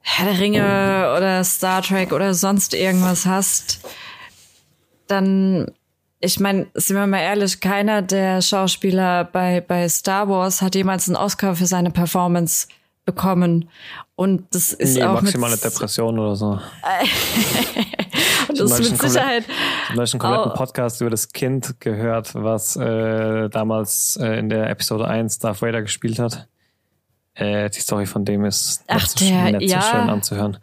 Speaker 3: Herr der Ringe oder Star Trek oder sonst irgendwas hast, dann, ich meine, sind wir mal ehrlich, keiner der Schauspieler bei, bei Star Wars hat jemals einen Oscar für seine Performance bekommen. Und das ist
Speaker 2: Nee,
Speaker 3: auch
Speaker 2: maximale
Speaker 3: mit,
Speaker 2: Depression oder so. <laughs>
Speaker 3: und das ist mit Sicherheit.
Speaker 2: Ich habe einen kompletten. Podcast über das Kind gehört, was äh, damals äh, in der Episode 1 Darth Vader gespielt hat. Äh, die Story von dem ist
Speaker 3: Ach,
Speaker 2: so,
Speaker 3: der,
Speaker 2: nicht
Speaker 3: ja.
Speaker 2: so schön anzuhören.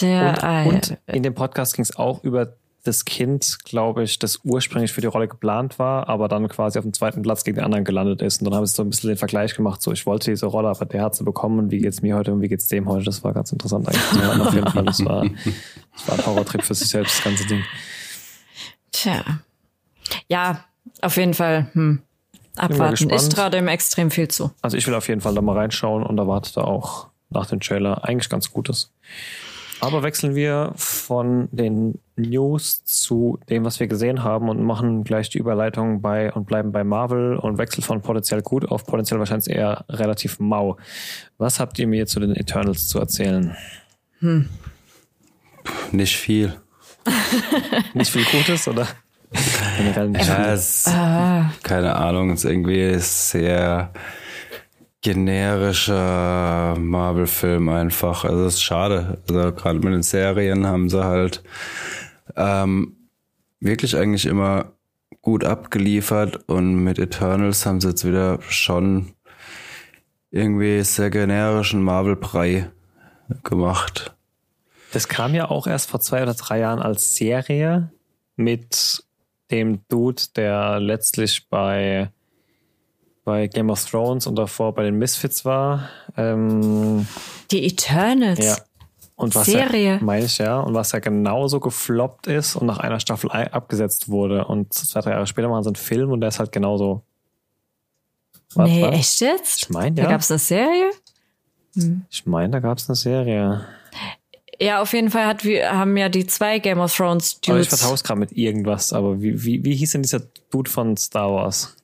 Speaker 3: Der,
Speaker 2: Und, und in dem Podcast ging es auch über das Kind, glaube ich, das ursprünglich für die Rolle geplant war, aber dann quasi auf dem zweiten Platz gegen den anderen gelandet ist. Und dann haben sie so ein bisschen den Vergleich gemacht, so ich wollte diese Rolle, aber der hat sie bekommen und wie geht's mir heute und wie geht's dem heute. Das war ganz interessant eigentlich hören auf jeden Fall. Das war, das war ein Horrortrip für sich selbst, das ganze Ding.
Speaker 3: Tja. Ja, auf jeden Fall. Hm. Abwarten. Ich traue dem extrem viel zu.
Speaker 2: Also ich will auf jeden Fall da mal reinschauen und erwarte auch nach dem Trailer eigentlich ganz Gutes. Aber wechseln wir von den News zu dem, was wir gesehen haben und machen gleich die Überleitung bei und bleiben bei Marvel und wechseln von potenziell gut auf potenziell wahrscheinlich eher relativ mau. Was habt ihr mir zu den Eternals zu erzählen?
Speaker 1: Nicht viel. <laughs>
Speaker 2: Nicht viel Gutes oder <laughs> generell nicht
Speaker 1: Ja,
Speaker 2: viel?
Speaker 1: es, keine Ahnung, es ist irgendwie sehr generischer Marvel-Film einfach. Also es ist schade. Also gerade mit den Serien haben sie halt ähm, wirklich eigentlich immer gut abgeliefert und mit Eternals haben sie jetzt wieder schon irgendwie sehr generischen Marvel-Brei gemacht.
Speaker 2: Das kam ja auch erst vor zwei oder drei Jahren als Serie mit dem Dude, der letztlich bei, bei Game of Thrones und davor bei den Misfits war. Ähm,
Speaker 3: Die Eternals.
Speaker 2: ja. Und was
Speaker 3: Serie.
Speaker 2: Ja, meine ich, ja. Und was ja genauso gefloppt ist und nach einer Staffel abgesetzt wurde. Und zwei, drei Jahre später machen sie einen Film und der ist halt genauso. Was,
Speaker 3: nee,
Speaker 2: was?
Speaker 3: echt jetzt?
Speaker 2: Ich mein,
Speaker 3: Da
Speaker 2: ja.
Speaker 3: gab's eine Serie?
Speaker 2: Ich meine, da gab es eine Serie.
Speaker 3: Ja, auf jeden Fall hat, wir haben ja die zwei Game of Thrones
Speaker 2: Aber ich
Speaker 3: Dudes.
Speaker 2: vertausche gerade mit irgendwas. Aber wie, wie, wie hieß denn dieser Dude von Star Wars?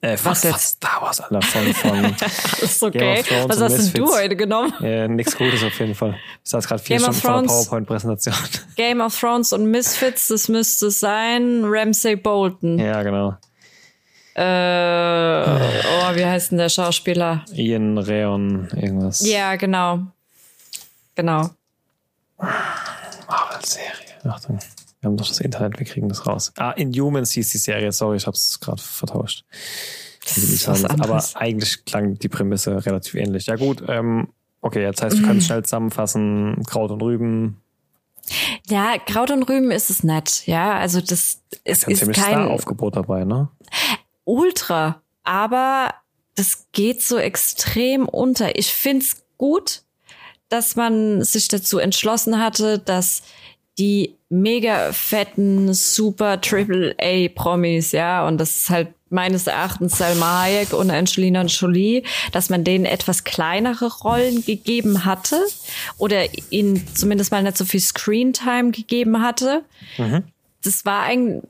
Speaker 2: Äh, von,
Speaker 3: Was jetzt?
Speaker 2: Star Wars, Alter. Von, von <laughs> Game
Speaker 3: okay.
Speaker 2: of Thrones
Speaker 3: Was hast denn du
Speaker 2: Misfits.
Speaker 3: heute genommen?
Speaker 2: äh, nichts Gutes auf jeden Fall. Ich saß gerade vier
Speaker 3: Game
Speaker 2: Stunden vor einer. PowerPoint-Präsentation. <laughs>
Speaker 3: Game of Thrones und Misfits, das müsste es sein. Ramsay Bolton.
Speaker 2: ja, genau.
Speaker 3: Äh, oh, wie heißt denn der Schauspieler?
Speaker 2: Ian Reon, irgendwas.
Speaker 3: Ja, genau. Genau.
Speaker 2: Marvel-Serie. Achtung. Wir haben doch das Internet, wir kriegen das raus. Ah, Inhumans hieß die Serie. Sorry, ich hab's gerade vertauscht. Aber eigentlich klang die Prämisse relativ ähnlich. Ja gut, ähm, okay, jetzt heißt, wir können es <clears throat> schnell zusammenfassen. Kraut und Rüben.
Speaker 3: Ja, Kraut und Rüben ist es nett. Ja, also das es
Speaker 2: Ist ja ein
Speaker 3: ist
Speaker 2: ziemlich
Speaker 3: kein
Speaker 2: Star-Aufgebot dabei, ne?
Speaker 3: Ultra, aber das geht so extrem unter. Ich find's gut, dass man sich dazu entschlossen hatte, dass die mega fetten Super Triple A Promis, ja, und das ist halt meines Erachtens Salma Hayek und Angelina Jolie, dass man denen etwas kleinere Rollen gegeben hatte oder ihnen zumindest mal nicht so viel Screentime gegeben hatte. Das war eigentlich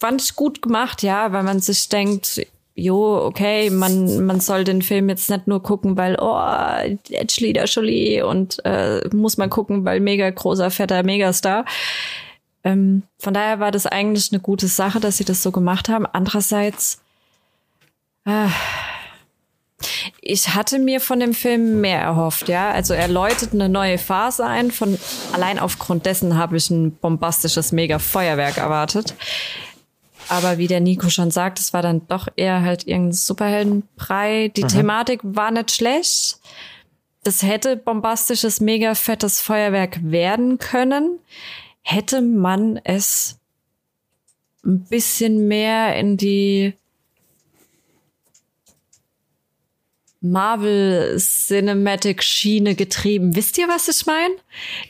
Speaker 3: fand ich gut gemacht, ja, weil man sich denkt, jo, okay, man, man soll den Film jetzt nicht nur gucken, weil, oh, Angelina Jolie und äh, muss man gucken, weil mega großer, fetter Megastar. Ähm, von daher war das eigentlich eine gute Sache, dass sie das so gemacht haben. Andererseits, äh, ich hatte mir von dem Film mehr erhofft, ja. Also er läutet eine neue Phase ein. Von allein aufgrund dessen habe ich ein bombastisches Mega-Feuerwerk erwartet. Aber wie der Nico schon sagt, es war dann doch eher halt irgendein Superheldenbrei. Die Thematik war nicht schlecht. Das hätte bombastisches, mega fettes Feuerwerk werden können. Hätte man es ein bisschen mehr in die Marvel Cinematic Schiene getrieben. Wisst ihr, was ich meine?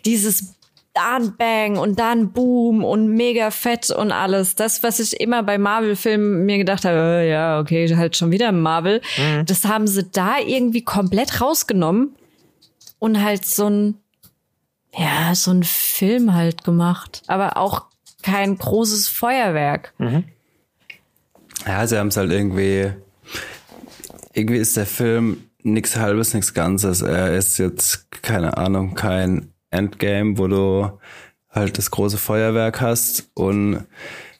Speaker 3: Dieses dann Bang und dann Boom und mega fett und alles. Das, was ich immer bei Marvel-Filmen mir gedacht habe, äh, ja, okay, halt schon wieder Marvel. Das haben sie da irgendwie komplett rausgenommen und halt so ein ja, so einen Film halt gemacht. Aber auch kein großes Feuerwerk.
Speaker 1: Ja, sie haben es halt irgendwie. Irgendwie ist der Film nichts Halbes, nichts Ganzes. Er ist jetzt, keine Ahnung, kein Endgame, wo du halt das große Feuerwerk hast. Und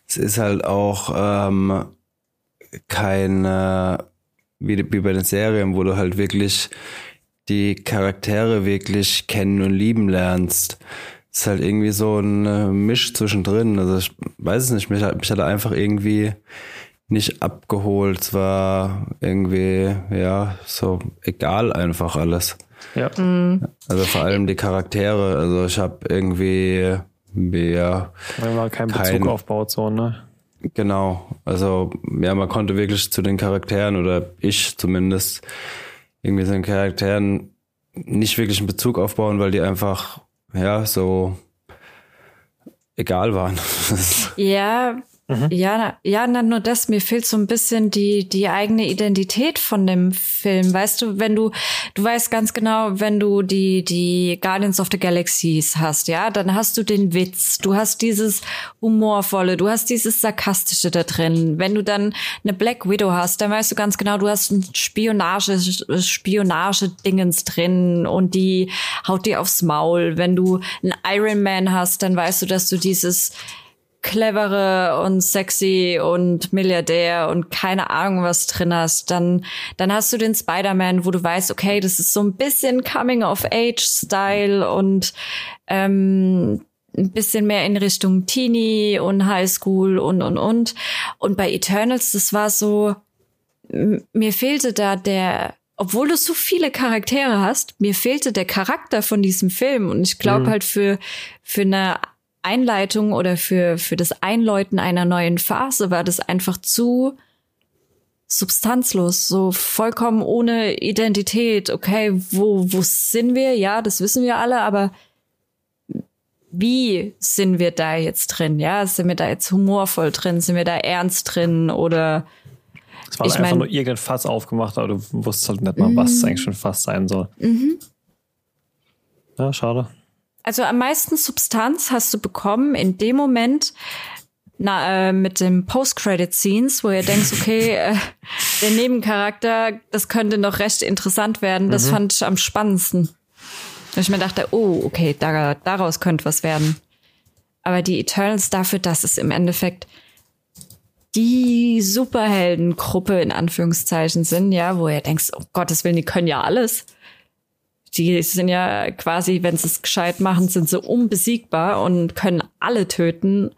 Speaker 1: es ist halt auch ähm, kein, äh, wie, wie bei den Serien, wo du halt wirklich die Charaktere wirklich kennen und lieben lernst. Es ist halt irgendwie so ein äh, Misch zwischendrin. Also ich weiß es nicht, mich, hat- mich hat er einfach irgendwie nicht abgeholt. Es war irgendwie, ja, so egal einfach alles.
Speaker 2: Ja.
Speaker 1: Also vor allem die Charaktere. Also ich habe irgendwie, ja,
Speaker 2: Weil man keinen
Speaker 1: Kein-
Speaker 2: Bezug aufbaut, so, ne?
Speaker 1: genau. Also ja, man konnte wirklich zu den Charakteren oder ich zumindest irgendwie zu den Charakteren nicht wirklich einen Bezug aufbauen, weil die einfach, ja, so egal waren. <laughs>
Speaker 3: Ja, ja, na- ja, na, nur das, mir fehlt so ein bisschen die, die eigene Identität von dem Film. Weißt du, wenn du, du weißt ganz genau, wenn du die, die Guardians of the Galaxies hast, ja, dann hast du den Witz, du hast dieses Humorvolle, du hast dieses Sarkastische da drin. Wenn du dann eine Black Widow hast, dann weißt du ganz genau, du hast ein Spionage, Spionage-Dingens drin und die haut dir aufs Maul. Wenn du einen Iron Man hast, dann weißt du, dass du dieses clevere und sexy und Milliardär und keine Ahnung was drin hast, dann, dann hast du den Spider-Man, wo du weißt, okay, das ist so ein bisschen Coming-of-Age-Style und ähm, ein bisschen mehr in Richtung Teenie und Highschool und, und, und. Und bei Eternals, das war so, mir fehlte da der, obwohl du so viele Charaktere hast, mir fehlte der Charakter von diesem Film. Und ich glaube halt für, für eine Einleitung oder für, für das Einläuten einer neuen Phase war das einfach zu substanzlos, so vollkommen ohne Identität. Okay, wo, wo sind wir? Ja, das wissen wir alle, aber wie sind wir da jetzt drin? Ja, sind wir da jetzt humorvoll drin? Sind wir da ernst drin? Oder
Speaker 2: Es war
Speaker 3: Ich
Speaker 2: einfach
Speaker 3: mein-
Speaker 2: nur irgendein Fass aufgemacht, aber du wusstest halt nicht mal, was es eigentlich schon Fass sein soll. Ja, schade.
Speaker 3: Also am meisten Substanz hast du bekommen in dem Moment na, äh, mit dem Post-Credit-Scenes, wo ihr denkt, okay, äh, der Nebencharakter, das könnte noch recht interessant werden. Das fand ich am spannendsten. Weil ich mir dachte, oh, okay, da, daraus könnte was werden. Aber die Eternals dafür, dass es im Endeffekt die Superheldengruppe in Anführungszeichen sind, ja, wo ihr denkst, um Gottes Willen, die können ja alles die sind ja quasi, wenn sie es gescheit machen, sind sie unbesiegbar und können alle töten.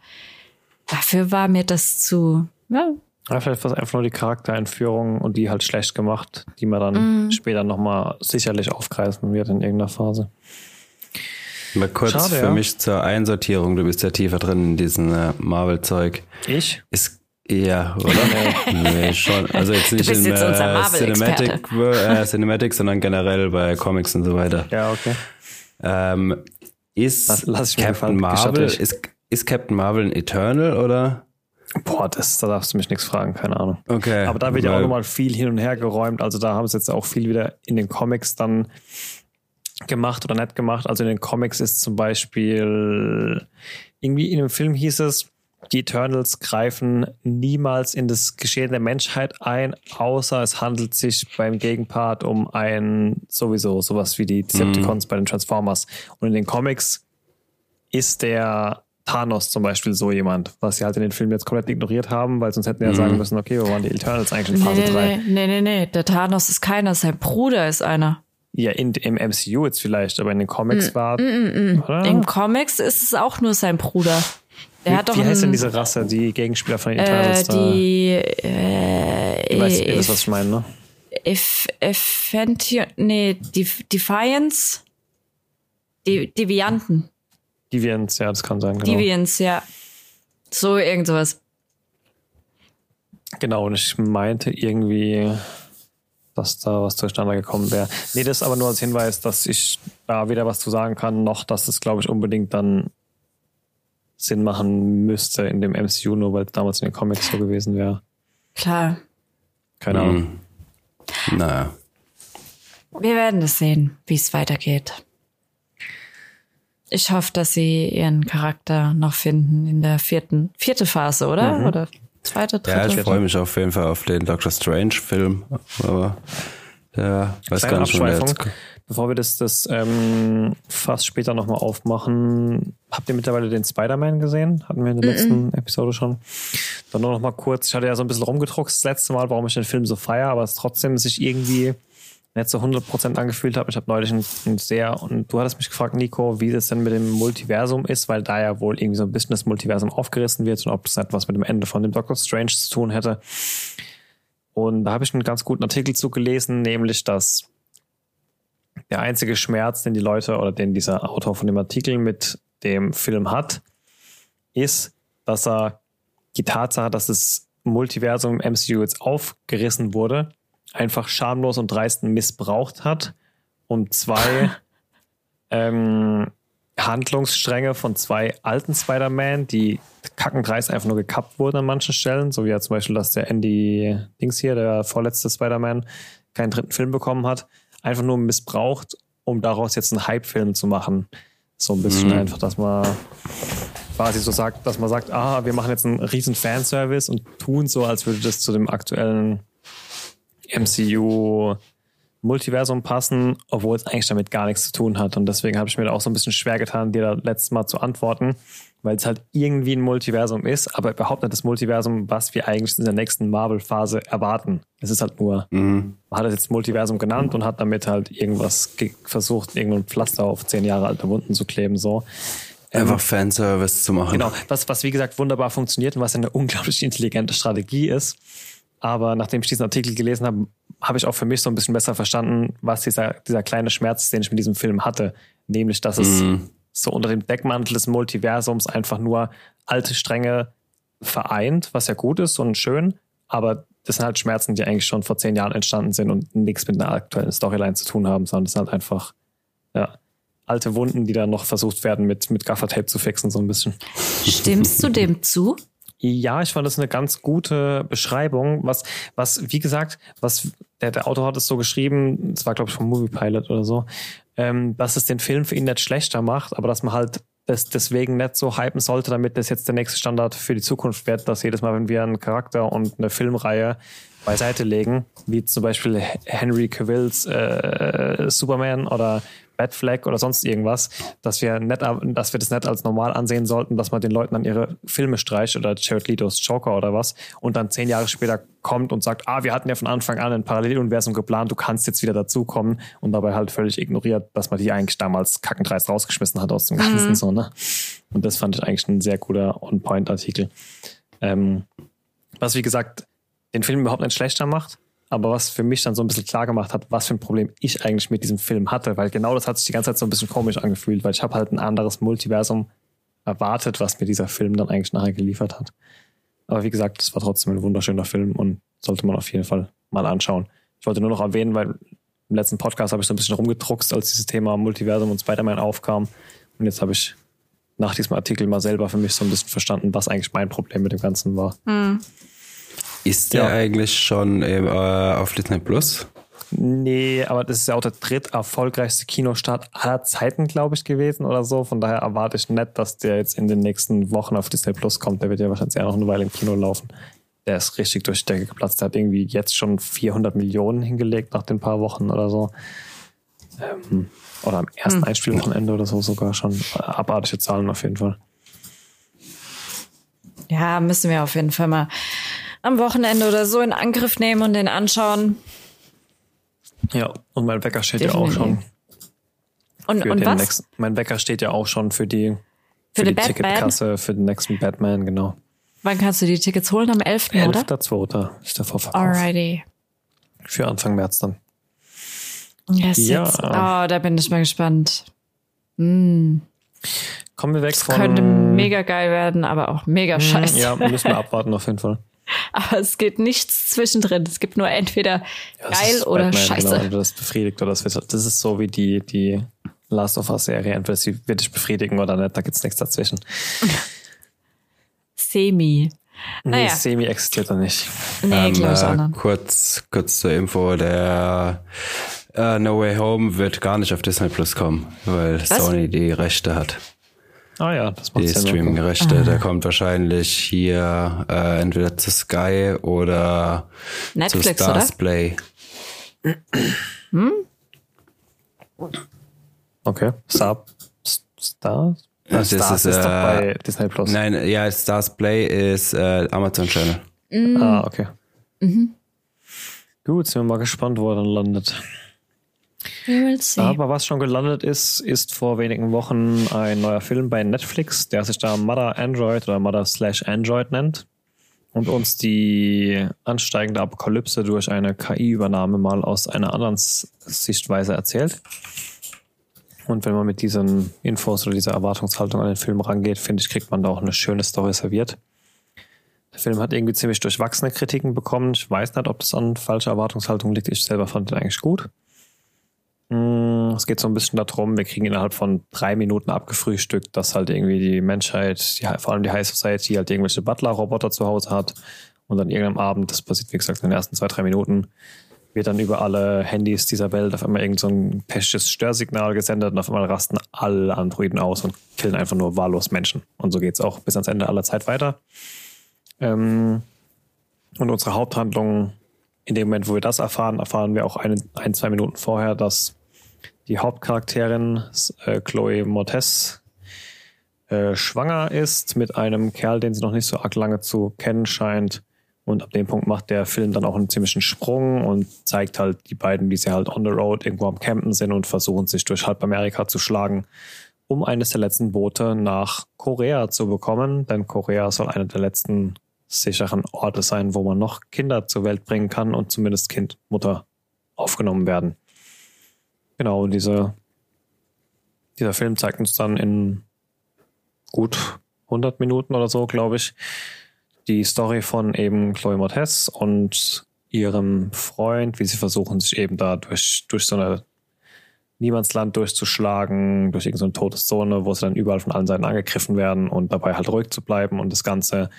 Speaker 3: Dafür war mir das zu, ja,
Speaker 2: Ja, vielleicht war es einfach nur die Charaktereinführung und die halt schlecht gemacht, die man dann
Speaker 3: Mhm.
Speaker 2: später nochmal sicherlich aufgreifen wird in irgendeiner Phase.
Speaker 1: Mal kurz
Speaker 2: Schade,
Speaker 1: für
Speaker 2: ja.
Speaker 1: mich zur Einsortierung, du bist ja tiefer drin in diesem äh, Marvel-Zeug.
Speaker 2: Ich?
Speaker 1: Ist ja, oder? <laughs> nee, schon. Also jetzt nicht
Speaker 3: bist
Speaker 1: in
Speaker 3: jetzt
Speaker 1: äh. Cinematic, äh, Cinematic, sondern generell bei Comics und so weiter.
Speaker 2: Ja, okay.
Speaker 1: Ähm, ist
Speaker 2: Lass- lass
Speaker 1: Captain Marvel, ist, ist Captain Marvel ein Eternal oder?
Speaker 2: Boah, das, da darfst du mich nichts fragen, keine Ahnung.
Speaker 1: Okay.
Speaker 2: Aber da wird ja auch nochmal viel hin und her geräumt. Also da haben sie jetzt auch viel wieder in den Comics dann gemacht oder nicht gemacht. Also in den Comics ist zum Beispiel irgendwie in dem Film hieß es, die Eternals greifen niemals in das Geschehen der Menschheit ein, außer es handelt sich beim Gegenpart um ein sowieso sowas wie die Decepticons bei den Transformers. Und in den Comics ist der Thanos zum Beispiel so jemand, was sie halt in den Filmen jetzt komplett ignoriert haben, weil sonst hätten wir ja sagen müssen, okay, wo waren die Eternals eigentlich in
Speaker 3: nee,
Speaker 2: Phase
Speaker 3: nee,
Speaker 2: 3?
Speaker 3: nee, nee, nee, nee, der Thanos ist keiner, sein Bruder ist einer.
Speaker 2: Ja, in, im MCU jetzt vielleicht, aber in den Comics war. Oder?
Speaker 3: In Comics ist es auch nur sein Bruder. Der
Speaker 2: wie
Speaker 3: hat doch
Speaker 2: wie heißt denn diese Rasse, die Gegenspieler von den
Speaker 3: äh,
Speaker 2: Eternals? da?
Speaker 3: die, äh,
Speaker 2: Du weißt, ihr
Speaker 3: If-
Speaker 2: wisst, was ich meine, ne?
Speaker 3: If, Effention, nee, Def- Defiance, Die, Devianten,
Speaker 2: Deviants, ja, das kann sein, genau.
Speaker 3: Deviants, ja. So irgend sowas.
Speaker 2: Genau, und ich meinte irgendwie, dass da was durcheinander gekommen wäre. Nee, das ist aber nur als Hinweis, dass ich da weder was zu sagen kann, noch dass es, glaube ich, unbedingt dann Sinn machen müsste in dem MCU, nur weil es damals in den Comics so gewesen wäre.
Speaker 3: Klar.
Speaker 2: Keine Ahnung.
Speaker 1: Hm. Naja.
Speaker 3: Wir werden es sehen, wie es weitergeht. ich hoffe, dass sie ihren Charakter noch finden in der vierten, vierte Phase, oder?
Speaker 2: Mhm.
Speaker 3: Oder zweite, dritte?
Speaker 1: Ja, ich freue mich auf jeden Fall auf den Doctor Strange Film, aber ja, weiß
Speaker 2: Kleine
Speaker 1: gar nicht, wo der jetzt
Speaker 2: Bevor wir das, das ähm, fast später nochmal aufmachen, habt ihr mittlerweile den Spider-Man gesehen? Hatten wir in der letzten Episode schon. Dann nur noch mal kurz, ich hatte ja so ein bisschen rumgedruckt das letzte Mal, warum ich den Film so feiere, aber es trotzdem sich irgendwie nicht so 100% angefühlt habe. Ich habe neulich ein, ein sehr, und du hattest mich gefragt, Nico, wie das denn mit dem Multiversum ist, weil da ja wohl irgendwie so ein bisschen das Multiversum aufgerissen wird und ob das etwas mit dem Ende von dem Doctor Strange zu tun hätte. Und da habe ich einen ganz guten Artikel zu gelesen, nämlich, dass der einzige Schmerz, den die Leute oder den dieser Autor von dem Artikel mit dem Film hat, ist, dass er die Tatsache, dass das Multiversum im MCU jetzt aufgerissen wurde, einfach schamlos und dreist missbraucht hat, um zwei <laughs> ähm, Handlungsstränge von zwei alten Spider-Man, die kackendreist einfach nur gekappt wurden an manchen Stellen, so wie ja zum Beispiel, dass der Andy Dings hier, der vorletzte Spider-Man, keinen dritten Film bekommen hat, einfach nur missbraucht, um daraus jetzt einen Hype-Film zu machen. So ein bisschen einfach, dass man quasi so sagt, dass man sagt, ah, wir machen jetzt einen riesen Fanservice und tun so, als würde das zu dem aktuellen MCU Multiversum passen, obwohl es eigentlich damit gar nichts zu tun hat. Und deswegen habe ich mir da auch so ein bisschen schwer getan, dir da letztes Mal zu antworten, weil es halt irgendwie ein Multiversum ist, aber überhaupt nicht das Multiversum, was wir eigentlich in der nächsten Marvel-Phase erwarten. Es ist halt nur, man hat es jetzt Multiversum genannt und hat damit halt irgendwas ge- versucht, irgendein Pflaster auf zehn Jahre alte Wunden zu kleben, so.
Speaker 1: einfach Fanservice zu machen.
Speaker 2: Genau, was, was wie gesagt wunderbar funktioniert und was eine <laughs> unglaublich intelligente Strategie ist. Aber nachdem ich diesen Artikel gelesen habe, habe ich auch für mich so ein bisschen besser verstanden, was dieser, dieser kleine Schmerz den ich mit diesem Film hatte. Nämlich, dass es so unter dem Deckmantel des Multiversums einfach nur alte Stränge vereint, was ja gut ist und schön, aber das sind halt Schmerzen, die eigentlich schon vor zehn Jahren entstanden sind und nichts mit einer aktuellen Storyline zu tun haben, sondern das sind halt einfach, ja, alte Wunden, die dann noch versucht werden, mit, mit Gaffertape zu fixen, so ein bisschen.
Speaker 3: Stimmst du dem zu?
Speaker 2: Ja, ich fand das eine ganz gute Beschreibung. Was, was, wie gesagt, was der, der Autor hat es so geschrieben, es war, glaube ich, vom Movie Pilot oder so, ähm, dass es den Film für ihn nicht schlechter macht, aber dass man halt das deswegen nicht so hypen sollte, damit das jetzt der nächste Standard für die Zukunft wird, dass jedes Mal, wenn wir einen Charakter und eine Filmreihe beiseite legen, wie zum Beispiel Henry Cavills äh, Superman oder Batfleck oder sonst irgendwas, dass wir, nicht, dass wir das nicht als normal ansehen sollten, dass man den Leuten dann ihre Filme streicht oder Jared Letos Joker oder was und dann zehn Jahre später kommt und sagt, ah, wir hatten ja von Anfang an ein Paralleluniversum geplant, du kannst jetzt wieder dazukommen und dabei halt völlig ignoriert, dass man die eigentlich damals kackendreist rausgeschmissen hat aus dem Ganzen. So, ne? Und das fand ich eigentlich ein sehr guter On-Point-Artikel. Ähm, was, wie gesagt, den Film überhaupt nicht schlechter macht, aber was für mich dann so ein bisschen klar gemacht hat, was für ein Problem ich eigentlich mit diesem Film hatte, weil genau das hat sich die ganze Zeit so ein bisschen komisch angefühlt, weil ich habe halt ein anderes Multiversum erwartet, was mir dieser Film dann eigentlich nachher geliefert hat. Aber wie gesagt, es war trotzdem ein wunderschöner Film und sollte man auf jeden Fall mal anschauen. Ich wollte nur noch erwähnen, weil im letzten Podcast habe ich so ein bisschen rumgedruckst, als dieses Thema Multiversum und Spider-Man aufkam. Und jetzt habe ich nach diesem Artikel mal selber für mich so ein bisschen verstanden, was eigentlich mein Problem mit dem Ganzen war.
Speaker 1: Ist der
Speaker 2: Ja.
Speaker 1: eigentlich schon äh, auf Disney Plus?
Speaker 2: Nee, aber das ist ja auch der dritt erfolgreichste Kinostart aller Zeiten, glaube ich, gewesen oder so. Von daher erwarte ich nicht, dass der jetzt in den nächsten Wochen auf Disney Plus kommt. Der wird ja wahrscheinlich eher noch eine Weile im Kino laufen. Der ist richtig durch die Decke geplatzt. Der hat irgendwie jetzt schon 400 Millionen hingelegt nach den paar Wochen oder so. Ähm, oder am ersten Einspielwochenende oder so sogar schon. Abartige Zahlen auf jeden Fall.
Speaker 3: Ja, müssen wir auf jeden Fall mal am Wochenende oder so in Angriff nehmen und den anschauen.
Speaker 2: Ja, und mein Wecker steht ja auch
Speaker 3: Definitiv.
Speaker 2: schon
Speaker 3: Und,
Speaker 2: für
Speaker 3: und was?
Speaker 2: nächsten. Mein Wecker steht ja auch schon für die,
Speaker 3: Für
Speaker 2: die
Speaker 3: den Batman?
Speaker 2: Ticketkasse für den nächsten Batman, genau.
Speaker 3: Wann kannst du die Tickets holen? Am 11. oder?
Speaker 2: 11.2. ist der Vorverkauf.
Speaker 3: Alrighty.
Speaker 2: Für Anfang März dann.
Speaker 3: Yes,
Speaker 2: Ja.
Speaker 3: jetzt. Oh, da bin ich mal gespannt. Mm.
Speaker 2: Kommen wir weg
Speaker 3: Das
Speaker 2: von.
Speaker 3: könnte mega geil werden, aber auch mega scheiße.
Speaker 2: Ja, müssen wir abwarten auf jeden Fall. <laughs>
Speaker 3: Aber es geht nichts zwischendrin. Es gibt nur entweder
Speaker 2: Ja, es
Speaker 3: geil
Speaker 2: ist
Speaker 3: oder
Speaker 2: Batman,
Speaker 3: scheiße.
Speaker 2: Genau, entweder das befriedigt oder das wird. Das ist so wie die, die Last of Us Serie. Entweder sie wird dich befriedigen oder nicht. Da gibt's nichts dazwischen. <laughs>
Speaker 3: Semi.
Speaker 2: Nee,
Speaker 3: Naja.
Speaker 2: Semi existiert da nicht.
Speaker 3: Nee,
Speaker 1: Ähm,
Speaker 3: glaube ich auch
Speaker 1: äh,
Speaker 3: nicht.
Speaker 1: kurz, kurz zur Info, der Uh, no Way Home wird gar nicht auf Disney Plus kommen, weil Was? Sony die Rechte hat.
Speaker 2: Ah ja, das macht
Speaker 1: Die Streaming-Rechte. Ah. Der kommt wahrscheinlich hier äh, entweder zu Sky oder Netflix, zu Stars oder? Play.
Speaker 2: Hm? Okay. Star, Stars?
Speaker 1: Ja, Stars ist, ist, äh, doch bei Disney Plus. Nein, ja, Stars Play ist äh, Amazon Channel.
Speaker 2: Mm. Ah, okay. Mhm. Gut, sind wir mal gespannt, wo er dann landet. Aber was schon gelandet ist, ist vor wenigen Wochen ein neuer Film bei Netflix, der sich da Mother Android oder Mother slash Android nennt und uns die ansteigende Apokalypse durch eine KI-Übernahme mal aus einer anderen Sichtweise erzählt. Und wenn man mit diesen Infos oder dieser Erwartungshaltung an den Film rangeht, finde ich, kriegt man da auch eine schöne Story serviert. Der Film hat irgendwie ziemlich durchwachsene Kritiken bekommen. Ich weiß nicht, ob das an falscher Erwartungshaltung liegt. Ich selber fand den eigentlich gut. Mm, es geht so ein bisschen darum, wir kriegen innerhalb von drei Minuten abgefrühstückt, dass halt irgendwie die Menschheit, die, vor allem die High Society, halt irgendwelche Butler-Roboter zu Hause hat. Und an irgendeinem Abend, das passiert wie gesagt in den ersten zwei, drei Minuten, wird dann über alle Handys dieser Welt auf einmal irgend so ein pesches Störsignal gesendet und auf einmal rasten alle Androiden aus und killen einfach nur wahllos Menschen. Und so geht's auch bis ans Ende aller Zeit weiter. Ähm, und unsere Haupthandlung, in dem Moment, wo wir das erfahren, erfahren wir auch eine, ein, zwei Minuten vorher, dass die Hauptcharakterin äh, Chloe Mortes äh, schwanger ist mit einem Kerl, den sie noch nicht so arg lange zu kennen scheint. Und ab dem Punkt macht der Film dann auch einen ziemlichen Sprung und zeigt halt die beiden, wie sie halt on the road irgendwo am Campen sind und versuchen sich durch halb Amerika zu schlagen, um eines der letzten Boote nach Korea zu bekommen. Denn Korea soll einer der letzten sicheren Orte sein, wo man noch Kinder zur Welt bringen kann und zumindest Kind, Mutter aufgenommen werden. Genau, diese, dieser Film zeigt uns dann in gut 100 Minuten oder so, glaube ich, die Story von eben Chloe Mortez und ihrem Freund, wie sie versuchen, sich eben da durch, durch so eine Niemandsland durchzuschlagen, durch irgendeine Todeszone, wo sie dann überall von allen Seiten angegriffen werden und dabei halt ruhig zu bleiben und das Ganze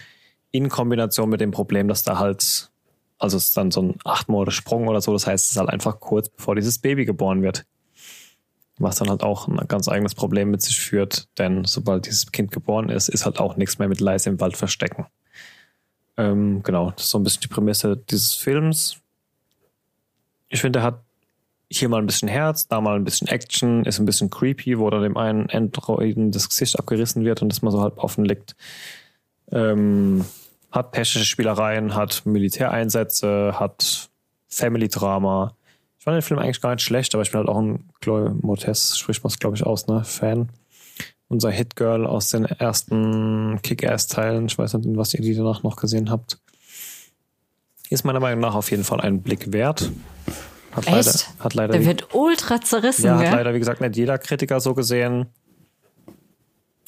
Speaker 2: in Kombination mit dem Problem, dass da halt, also es ist dann so ein acht Monate Sprung oder so, das heißt, es ist halt einfach kurz bevor dieses Baby geboren wird. Was dann halt auch ein ganz eigenes Problem mit sich führt, denn sobald dieses Kind geboren ist, ist halt auch nichts mehr mit leise im Wald verstecken. Ähm, genau, das ist so ein bisschen die Prämisse dieses Films. Ich finde, er hat hier mal ein bisschen Herz, da mal ein bisschen Action, ist ein bisschen creepy, wo dann dem einen Androiden das Gesicht abgerissen wird und das mal so halb offen liegt. Ähm, hat technische Spielereien, hat Militäreinsätze, hat Family-Drama. Ich fand den Film eigentlich gar nicht schlecht, aber ich bin halt auch ein Chloe Motes, spricht man es glaube ich aus, ne? Fan. Unser Hit-Girl aus den ersten Kick-Ass-Teilen. Ich weiß nicht, was ihr die danach noch gesehen habt. Ist meiner Meinung nach auf jeden Fall einen Blick wert.
Speaker 3: Hat Echt? leider, hat leider. Der wird ultra zerrissen.
Speaker 2: Ja, hat ja? leider, wie gesagt, nicht jeder Kritiker so gesehen.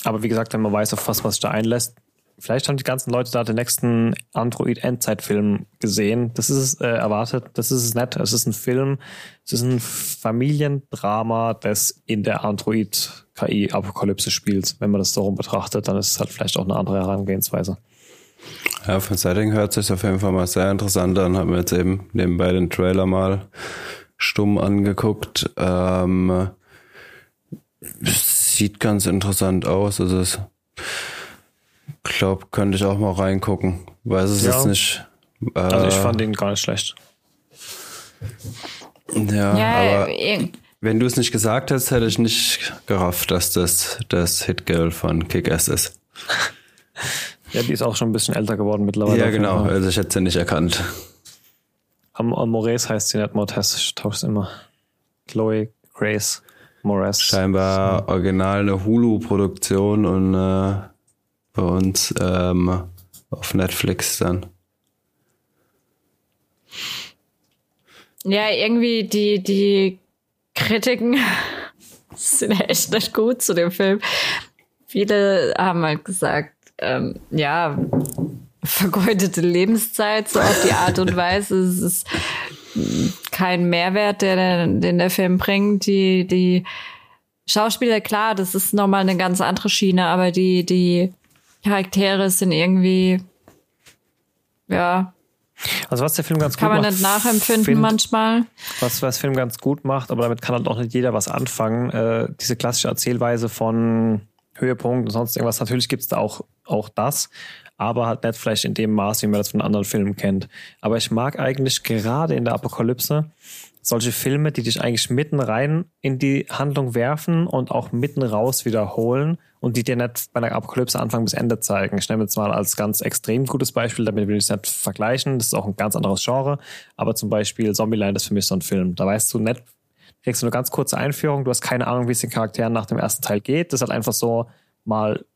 Speaker 2: Aber wie gesagt, wenn man weiß, auf was, was sich da einlässt, Vielleicht haben die ganzen Leute da den nächsten Android-Endzeit-Film gesehen. Das ist äh, erwartet. Das ist nett. Es ist ein Film. Es ist ein Familiendrama, das in der Android-KI-Apokalypse spielt. Wenn man das so rum betrachtet, dann ist es halt vielleicht auch eine andere Herangehensweise.
Speaker 1: Ja, von Setting hört sich auf jeden Fall mal sehr interessant an. Haben wir jetzt eben nebenbei den Trailer mal stumm angeguckt. Ähm, sieht ganz interessant aus. Also es glaube, könnte ich auch mal reingucken. Weiß es ja. jetzt nicht.
Speaker 2: Äh, also ich fand ihn gar nicht schlecht.
Speaker 1: Ja, ja aber wenn du es nicht gesagt hättest, hätte ich nicht gerafft, dass das das Hitgirl von Kick-Ass ist. <laughs>
Speaker 2: ja, die ist auch schon ein bisschen älter geworden mittlerweile.
Speaker 1: Ja, genau. Also ich hätte sie nicht erkannt.
Speaker 2: Am, am Mores heißt sie nicht Mortes, ich tausche es immer. Chloe Grace Mores.
Speaker 1: Scheinbar original eine Hulu-Produktion und äh, bei uns ähm, auf Netflix dann.
Speaker 3: Ja, irgendwie die, die Kritiken <laughs> sind echt nicht gut zu dem Film. Viele haben halt gesagt, ähm, ja, vergeudete Lebenszeit, so auf die Art und <laughs> Weise. Es ist kein Mehrwert, der, den der Film bringt. Die, die Schauspieler, klar, das ist nochmal eine ganz andere Schiene, aber die, die Charaktere sind irgendwie, ja,
Speaker 2: Also was der Film ganz
Speaker 3: Kann
Speaker 2: gut
Speaker 3: man
Speaker 2: macht,
Speaker 3: nicht nachempfinden
Speaker 2: find-
Speaker 3: manchmal.
Speaker 2: was, was Film ganz gut macht, aber damit kann halt auch nicht jeder was anfangen. Äh, diese klassische Erzählweise von Höhepunkt und sonst irgendwas, natürlich gibt's da auch, auch das, aber halt nicht vielleicht in dem Maß, wie man das von anderen Filmen kennt. Aber ich mag eigentlich gerade in der Apokalypse solche Filme, die dich eigentlich mitten rein in die Handlung werfen und auch mitten raus wiederholen und die dir nicht bei einer Apokalypse Anfang bis Ende zeigen. Ich nehme jetzt mal als ganz extrem gutes Beispiel, damit will ich es nicht vergleichen, das ist auch ein ganz anderes Genre, aber zum Beispiel Zombieland ist für mich so ein Film. Da weißt du nicht, kriegst du eine ganz kurze Einführung, du hast keine Ahnung, wie es den Charakteren nach dem ersten Teil geht. Das halt einfach so mal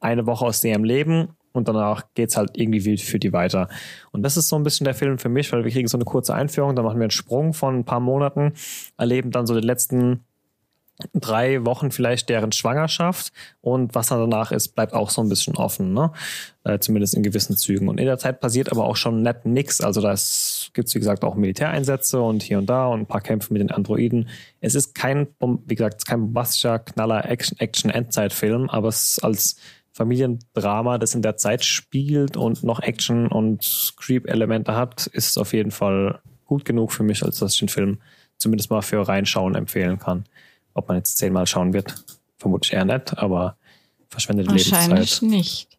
Speaker 2: eine Woche aus ihrem Leben und danach geht's halt irgendwie wild für die weiter. Und das ist so ein bisschen der Film für mich, weil wir kriegen so eine kurze Einführung, dann machen wir einen Sprung von ein paar Monaten, erleben dann so den letzten drei Wochen vielleicht deren Schwangerschaft und was dann danach ist, bleibt auch so ein bisschen offen, ne? Äh, zumindest in gewissen Zügen. Und in der Zeit passiert aber auch schon nett nix. Also da gibt's wie gesagt auch Militäreinsätze und hier und da und ein paar Kämpfe mit den Androiden. Es ist kein, wie gesagt, kein bombastischer Knaller Action Action Endzeitfilm, aber es ist als Familiendrama, das in der Zeit spielt und noch Action und Creep-Elemente hat, ist es auf jeden Fall gut genug für mich, als dass ich den Film zumindest mal für reinschauen empfehlen kann. Ob man jetzt zehnmal schauen wird, vermutlich eher nicht, aber verschwendete
Speaker 3: Wahrscheinlich
Speaker 2: Lebenszeit
Speaker 3: nicht.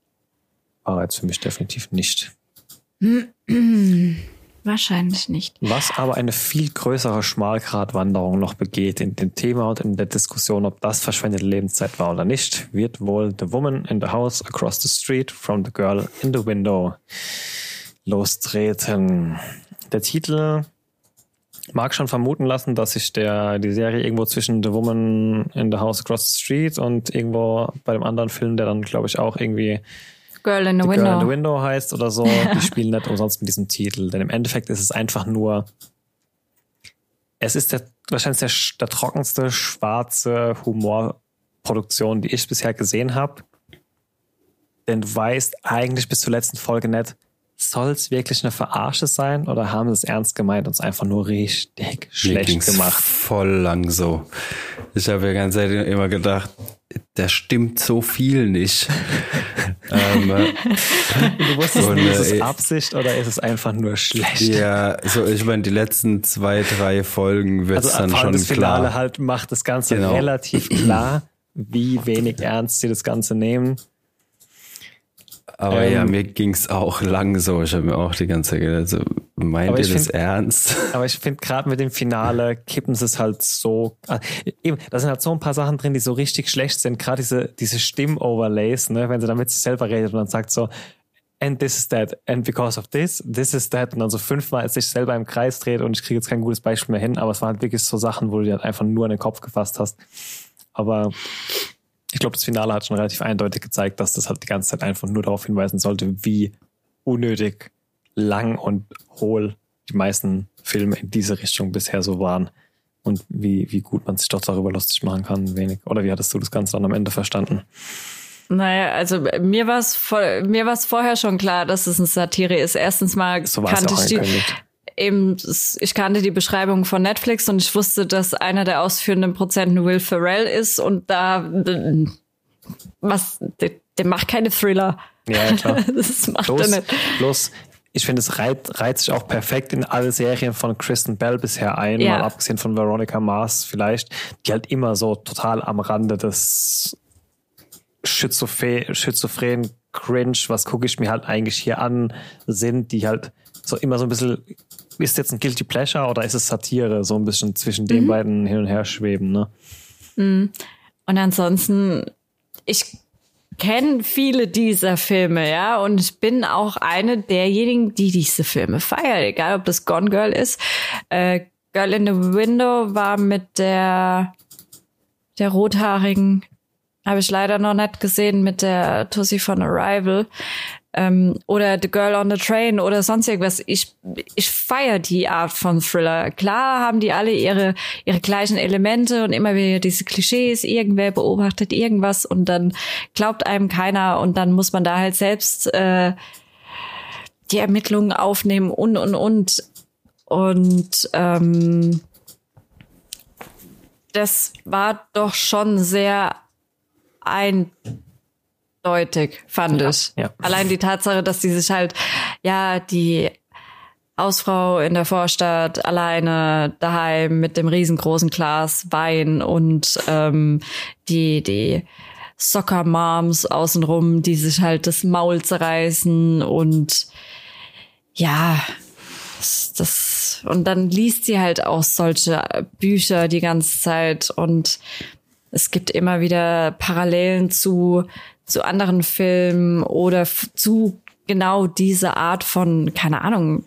Speaker 2: war jetzt für mich definitiv nicht. <clears throat>
Speaker 3: Wahrscheinlich nicht.
Speaker 2: Was aber eine viel größere Schmalgratwanderung noch begeht in dem Thema und in der Diskussion, ob das verschwendete Lebenszeit war oder nicht, wird wohl The Woman in the House Across the Street from the Girl in the Window lostreten. Der Titel mag schon vermuten lassen, dass sich der, die Serie irgendwo zwischen The Woman in the House Across the Street und irgendwo bei dem anderen Film, der dann, glaube ich, auch irgendwie
Speaker 3: Girl in the Window.
Speaker 2: Girl in the Window heißt oder so, <laughs> die spielen nicht umsonst mit diesem Titel. Denn im Endeffekt ist es einfach nur, es ist der, wahrscheinlich der, der trockenste schwarze Humorproduktion, die ich bisher gesehen habe. Denn du weißt eigentlich bis zur letzten Folge nicht, soll es wirklich eine Verarsche sein oder haben sie es ernst gemeint und es einfach nur richtig schlecht gemacht?
Speaker 1: voll lang so. Ich habe ja ganz ehrlich immer gedacht, da stimmt so viel nicht. <laughs> ähm, äh,
Speaker 2: Du wusstest
Speaker 1: Und,
Speaker 2: nicht, ist
Speaker 1: äh,
Speaker 2: es Absicht oder ist es einfach nur schlecht?
Speaker 1: ja, so ich meine, die letzten zwei, drei Folgen wird's
Speaker 2: Also
Speaker 1: dann
Speaker 2: vor allem
Speaker 1: schon
Speaker 2: das Finale
Speaker 1: klar.
Speaker 2: halt macht das Ganze
Speaker 1: Genau.
Speaker 2: relativ klar, wie wenig ernst sie das Ganze nehmen.
Speaker 1: Aber
Speaker 2: ähm,
Speaker 1: ja, mir ging's auch lang so. Ich habe mir auch die ganze Zeit gedacht, also, meint ihr das
Speaker 2: find-
Speaker 1: ernst? <laughs>
Speaker 2: Aber ich finde gerade mit dem Finale kippen sie es halt so. ah, Eben, da sind halt so ein paar Sachen drin, die so richtig schlecht sind. Gerade diese, diese Stimm-Overlays, ne, wenn sie dann mit sich selber redet und dann sagt so, and this is that, and because of this, this is that, und dann so fünfmal sich selber im Kreis dreht und ich kriege jetzt kein gutes Beispiel mehr hin, aber es waren halt wirklich so Sachen, wo du dir halt einfach nur in den Kopf gefasst hast. Aber ich glaube, das Finale hat schon relativ eindeutig gezeigt, dass das halt die ganze Zeit einfach nur darauf hinweisen sollte, wie unnötig lang und hohl die meisten Filme in diese Richtung bisher so waren. Und wie, wie gut man sich doch darüber lustig machen kann, wenig. Oder wie hattest du das Ganze dann am Ende verstanden?
Speaker 3: Naja, also mir war es mir war's vorher schon klar, dass es eine Satire ist. Erstens mal
Speaker 2: So
Speaker 3: kannte ich die. Eben, ich kannte die Beschreibung von Netflix und ich wusste, dass einer der ausführenden Prozenten Will Ferrell ist und da was, der, der macht keine Thriller.
Speaker 2: Ja, klar. <laughs>
Speaker 3: Das macht er nicht.
Speaker 2: bloß ich finde, es reiht, reiht sich auch perfekt in alle Serien von Kristen Bell bisher ein,
Speaker 3: Ja.
Speaker 2: mal abgesehen von Veronica Mars vielleicht, die halt immer so total am Rande des Schizophren, schizophren Cringe, was gucke ich mir halt eigentlich hier an, sind, die halt so immer so ein bisschen, ist jetzt ein Guilty Pleasure oder ist es Satire, so ein bisschen zwischen
Speaker 3: Mhm.
Speaker 2: den beiden hin und her schweben, ne?
Speaker 3: Und ansonsten, ich kenne viele dieser Filme, ja, und ich bin auch eine derjenigen, die diese Filme feiert, egal ob das Gone Girl ist. Äh, Girl in the Window war mit der der rothaarigen, habe ich leider noch nicht gesehen, mit der Tussi von Arrival. Ähm, oder The Girl on the Train oder sonst irgendwas. Ich, ich feiere die Art von Thriller. Klar haben die alle ihre, ihre gleichen Elemente und immer wieder diese Klischees. Irgendwer beobachtet irgendwas und dann glaubt einem keiner und dann muss man da halt selbst äh, die Ermittlungen aufnehmen und, und, und. Und ähm, das war doch schon sehr eindeutig, fand ich.
Speaker 2: ja.
Speaker 3: Allein die Tatsache, dass die sich halt, ja, die Hausfrau in der Vorstadt, alleine daheim mit dem riesengroßen Glas Wein und ähm, die, die Soccer Moms außenrum, die sich halt das Maul zerreißen und ja, das, das und dann liest sie halt auch solche Bücher die ganze Zeit und es gibt immer wieder Parallelen zu zu anderen Filmen oder zu genau diese Art von, keine Ahnung,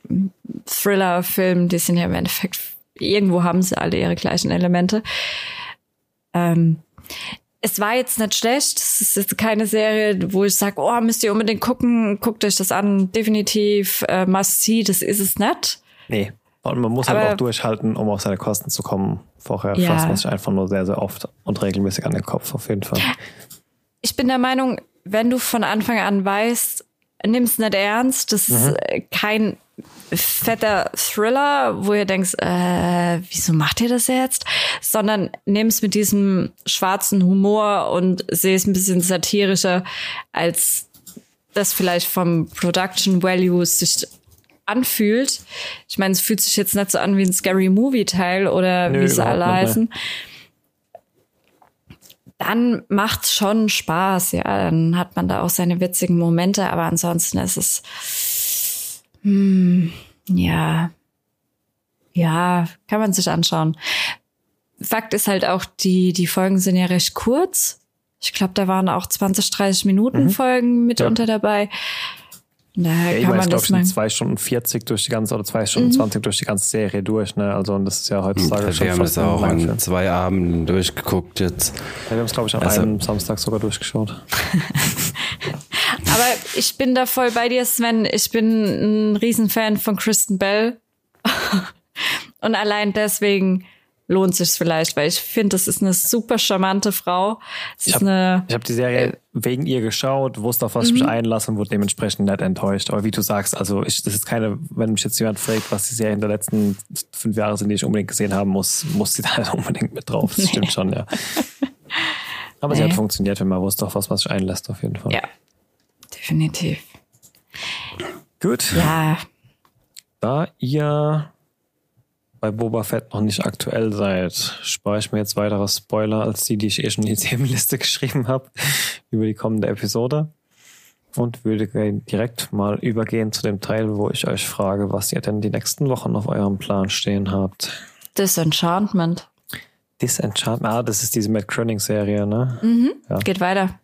Speaker 3: Thriller-Film, die sind ja im Endeffekt, irgendwo haben sie alle ihre gleichen Elemente. Ähm, es war jetzt nicht schlecht. Es ist jetzt keine Serie, wo ich sage, oh, müsst ihr unbedingt gucken, guckt euch das an. Definitiv äh, must see, das ist es nicht.
Speaker 2: Nee. Und man muss halt Aber, auch durchhalten, um auf seine Kosten zu kommen. Vorher ja. fasst man sich einfach nur sehr, sehr oft und regelmäßig an den Kopf, auf jeden Fall.
Speaker 3: Ich bin der Meinung, wenn du von Anfang an weißt, nimm's nicht ernst. Das mhm. ist äh, kein fetter Thriller, wo ihr denkt, äh, wieso macht ihr das jetzt? Sondern nimm's mit diesem schwarzen Humor und sehe es ein bisschen satirischer, als das vielleicht vom Production Value sich anfühlt. Ich meine, es fühlt sich jetzt nicht so an wie ein Scary Movie Teil oder Nö, wie sie alle heißen. Mehr dann macht's schon Spaß, ja. Dann hat man da auch seine witzigen Momente, aber ansonsten ist es, hm, ja, ja, kann man sich anschauen. Fakt ist halt auch, die, die Folgen sind ja recht kurz. Ich glaube, da waren auch 20, 30 Minuten mhm. Folgen mitunter ja. dabei.
Speaker 2: Daher ja, kann man das mal. zwei Stunden 40 durch die ganze oder zwei Stunden mhm. 20 durch die ganze Serie durch, ne? Also und das ist ja heutzutage
Speaker 1: schon. Wir haben es auch an zwei Abenden durchgeguckt jetzt.
Speaker 2: Ja, wir haben es glaube ich an also, einem Samstag sogar durchgeschaut. <laughs>
Speaker 3: Aber ich bin da voll bei dir, Sven. Ich bin ein Riesenfan von Kristen Bell. <laughs> und allein deswegen lohnt sich vielleicht, weil ich finde, das ist eine super charmante Frau.
Speaker 2: ich habe hab die Serie äh, wegen ihr geschaut, wusste, auf was ich mich mhm. einlasse und wurde dementsprechend nicht enttäuscht. Aber wie du sagst, also ich, das ist keine, wenn mich jetzt jemand fragt, was die Serie in den letzten fünf Jahren sind, die ich unbedingt gesehen haben muss, muss sie <laughs> da unbedingt mit drauf. Das nee. stimmt schon, ja. Aber nee. sie hat funktioniert, wenn man wusste, auf was man sich einlässt, auf jeden Fall.
Speaker 3: Ja, definitiv.
Speaker 2: Gut.
Speaker 3: Ja.
Speaker 2: Da ihr bei Boba Fett noch nicht aktuell seid, spare ich mir jetzt weitere Spoiler als die, die ich eh schon in die Themenliste <laughs> geschrieben habe, über die kommende Episode. Und würde direkt mal übergehen zu dem Teil, wo ich euch frage, was ihr denn die nächsten Wochen auf eurem Plan stehen habt.
Speaker 3: Disenchantment.
Speaker 2: Disenchantment, ah, das ist diese Matt Croning-Serie, ne?
Speaker 3: Mhm. Ja. Geht weiter.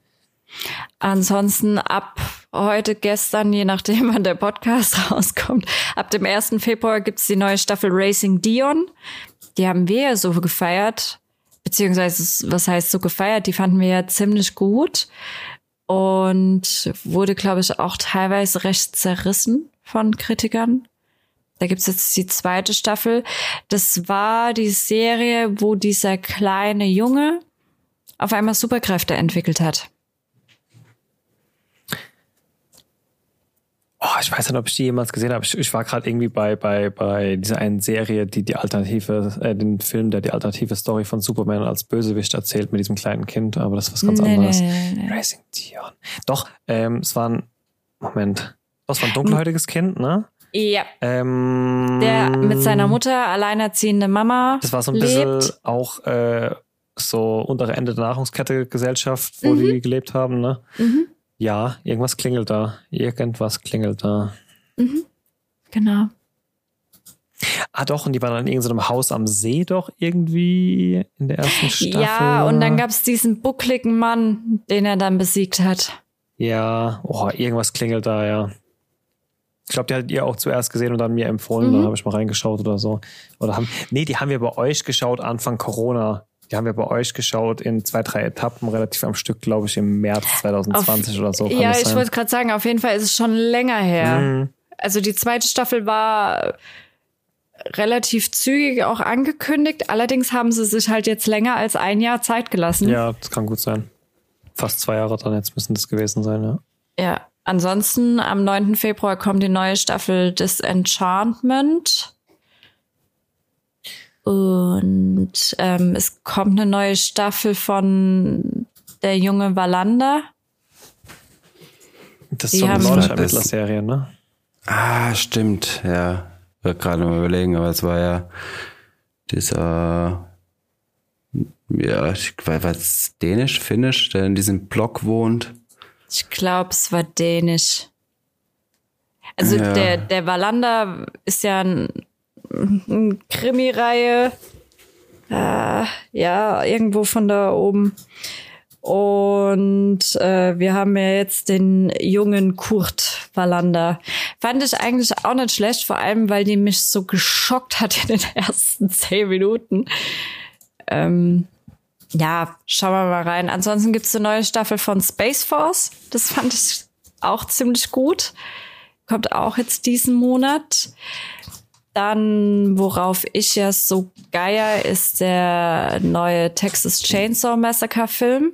Speaker 3: Ansonsten ab heute, gestern, je nachdem, <laughs> wann der Podcast rauskommt, ab dem 1. Februar gibt's die neue Staffel Racing Dion. Die haben wir ja so gefeiert, beziehungsweise, was heißt so gefeiert? Die fanden wir ja ziemlich gut und wurde, glaube ich, auch teilweise recht zerrissen von Kritikern. Da gibt's jetzt die zweite Staffel. Das war die Serie, wo dieser kleine Junge auf einmal Superkräfte entwickelt hat.
Speaker 2: Oh, ich weiß nicht, ob ich die jemals gesehen habe. Ich, ich war gerade irgendwie bei, bei, bei dieser einen Serie, die die alternative, äh, den Film, der die alternative Story von Superman als Bösewicht erzählt mit diesem kleinen Kind, aber das ist was ganz nee, anderes. Nee, nee, Racing Dion. Doch, ähm, es war ein, Moment, das war ein dunkelhäutiges Kind, ne?
Speaker 3: Ja.
Speaker 2: Ähm,
Speaker 3: der mit seiner Mutter, alleinerziehende Mama.
Speaker 2: Das war so ein lebt. bisschen auch äh, so untere Ende der Nahrungskette Gesellschaft, wo mhm. die gelebt haben, ne? Mhm. Ja, irgendwas klingelt da. Irgendwas klingelt da.
Speaker 3: Mhm. Genau.
Speaker 2: Ah doch, und die waren in irgendeinem Haus am See doch irgendwie in der ersten Staffel.
Speaker 3: Ja, und dann gab es diesen buckligen Mann, den er dann besiegt hat.
Speaker 2: Ja, oh, irgendwas klingelt da, ja. Ich glaube, die hattet ihr auch zuerst gesehen und dann mir empfohlen, mhm. dann habe ich mal reingeschaut oder so. Oder haben, nee, die haben wir bei euch geschaut Anfang Corona. Die haben wir bei euch geschaut in zwei, drei Etappen, relativ am Stück, glaube ich, im März 2020 auf, oder so.
Speaker 3: Ja, ich wollte gerade sagen, auf jeden Fall ist es schon länger her. Mhm. Also die zweite Staffel war relativ zügig auch angekündigt. Allerdings haben sie sich halt jetzt länger als ein Jahr Zeit gelassen.
Speaker 2: Ja, das kann gut sein. Fast zwei Jahre dann jetzt müssen das gewesen sein, ja.
Speaker 3: Ja, ansonsten am 9. Februar kommt die neue Staffel Disenchantment. Und ähm, es kommt eine neue Staffel von Der junge Wallander.
Speaker 2: Das ist so eine nordische Ermittlerserie, ne?
Speaker 1: Ah, stimmt, ja. war gerade mal überlegen, aber es war ja dieser, ja, ich weiß, was Dänisch, Finnisch, der in diesem Block wohnt.
Speaker 3: Ich glaube, es war dänisch. Also
Speaker 1: Ja.
Speaker 3: der, der Wallander ist ja ein Krimi-Reihe. Äh, ja, irgendwo von da oben. Und äh, wir haben ja jetzt den jungen Kurt Wallander. Fand ich eigentlich auch nicht schlecht, vor allem, weil die mich so geschockt hat in den <laughs> ersten zehn Minuten. Ähm, ja, schauen wir mal rein. Ansonsten gibt's eine neue Staffel von Space Force. Das fand ich auch ziemlich gut. Kommt auch jetzt diesen Monat. Dann, worauf ich ja so geier, ist der neue Texas Chainsaw Massacre Film.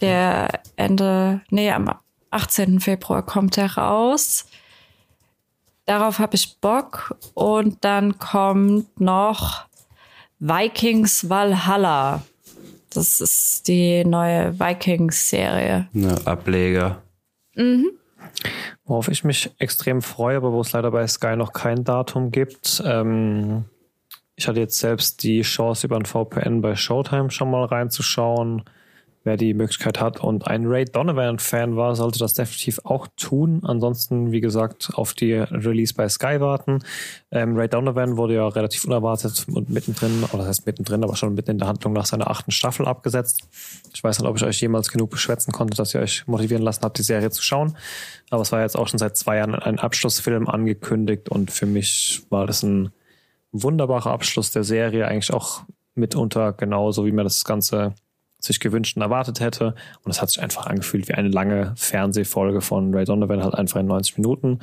Speaker 3: Der Ende, nee, am 18. Februar kommt er raus. Darauf habe ich Bock. Und dann kommt noch Vikings Valhalla. Das ist die neue Vikings-Serie.
Speaker 1: Ne, Ableger.
Speaker 2: Worauf ich mich extrem freue, aber wo es leider bei Sky noch kein Datum gibt. Ähm, ich hatte jetzt selbst die Chance, über ein VPN bei Showtime schon mal reinzuschauen, wer die Möglichkeit hat und ein Ray Donovan-Fan war, sollte das definitiv auch tun. Ansonsten, wie gesagt, auf die Release bei Sky warten. Ähm, Ray Donovan wurde ja relativ unerwartet und mittendrin, oder das heißt mittendrin, aber schon mitten in der Handlung nach seiner achten Staffel abgesetzt. Ich weiß nicht, ob ich euch jemals genug beschwätzen konnte, dass ihr euch motivieren lassen habt, die Serie zu schauen. Aber es war jetzt auch schon seit zwei Jahren ein Abschlussfilm angekündigt und für mich war das ein wunderbarer Abschluss der Serie, eigentlich auch mitunter genauso, wie man das Ganze sich gewünscht und erwartet hätte. Und es hat sich einfach angefühlt wie eine lange Fernsehfolge von Ray Donovan, halt einfach in 90 Minuten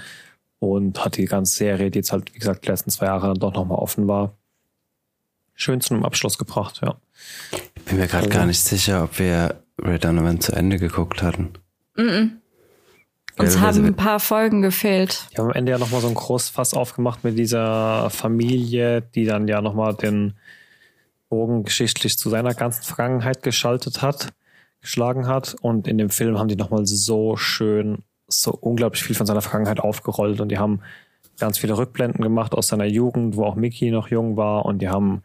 Speaker 2: und hat die ganze Serie, die jetzt halt, wie gesagt, die letzten zwei Jahre dann doch nochmal offen war, schön zu einem Abschluss gebracht, ja.
Speaker 1: Bin mir gerade gar nicht sicher, ob wir Ray Donovan zu Ende geguckt hatten.
Speaker 3: Uns
Speaker 1: Ja,
Speaker 3: haben
Speaker 1: also-
Speaker 3: ein paar Folgen gefehlt.
Speaker 2: Die haben am Ende ja nochmal so ein großes Fass aufgemacht mit dieser Familie, die dann ja nochmal den Bogen geschichtlich zu seiner ganzen Vergangenheit geschaltet hat, geschlagen hat. Und in dem Film haben die nochmal so schön, so unglaublich viel von seiner Vergangenheit aufgerollt. Und die haben ganz viele Rückblenden gemacht aus seiner Jugend, wo auch Mickey noch jung war. Und die haben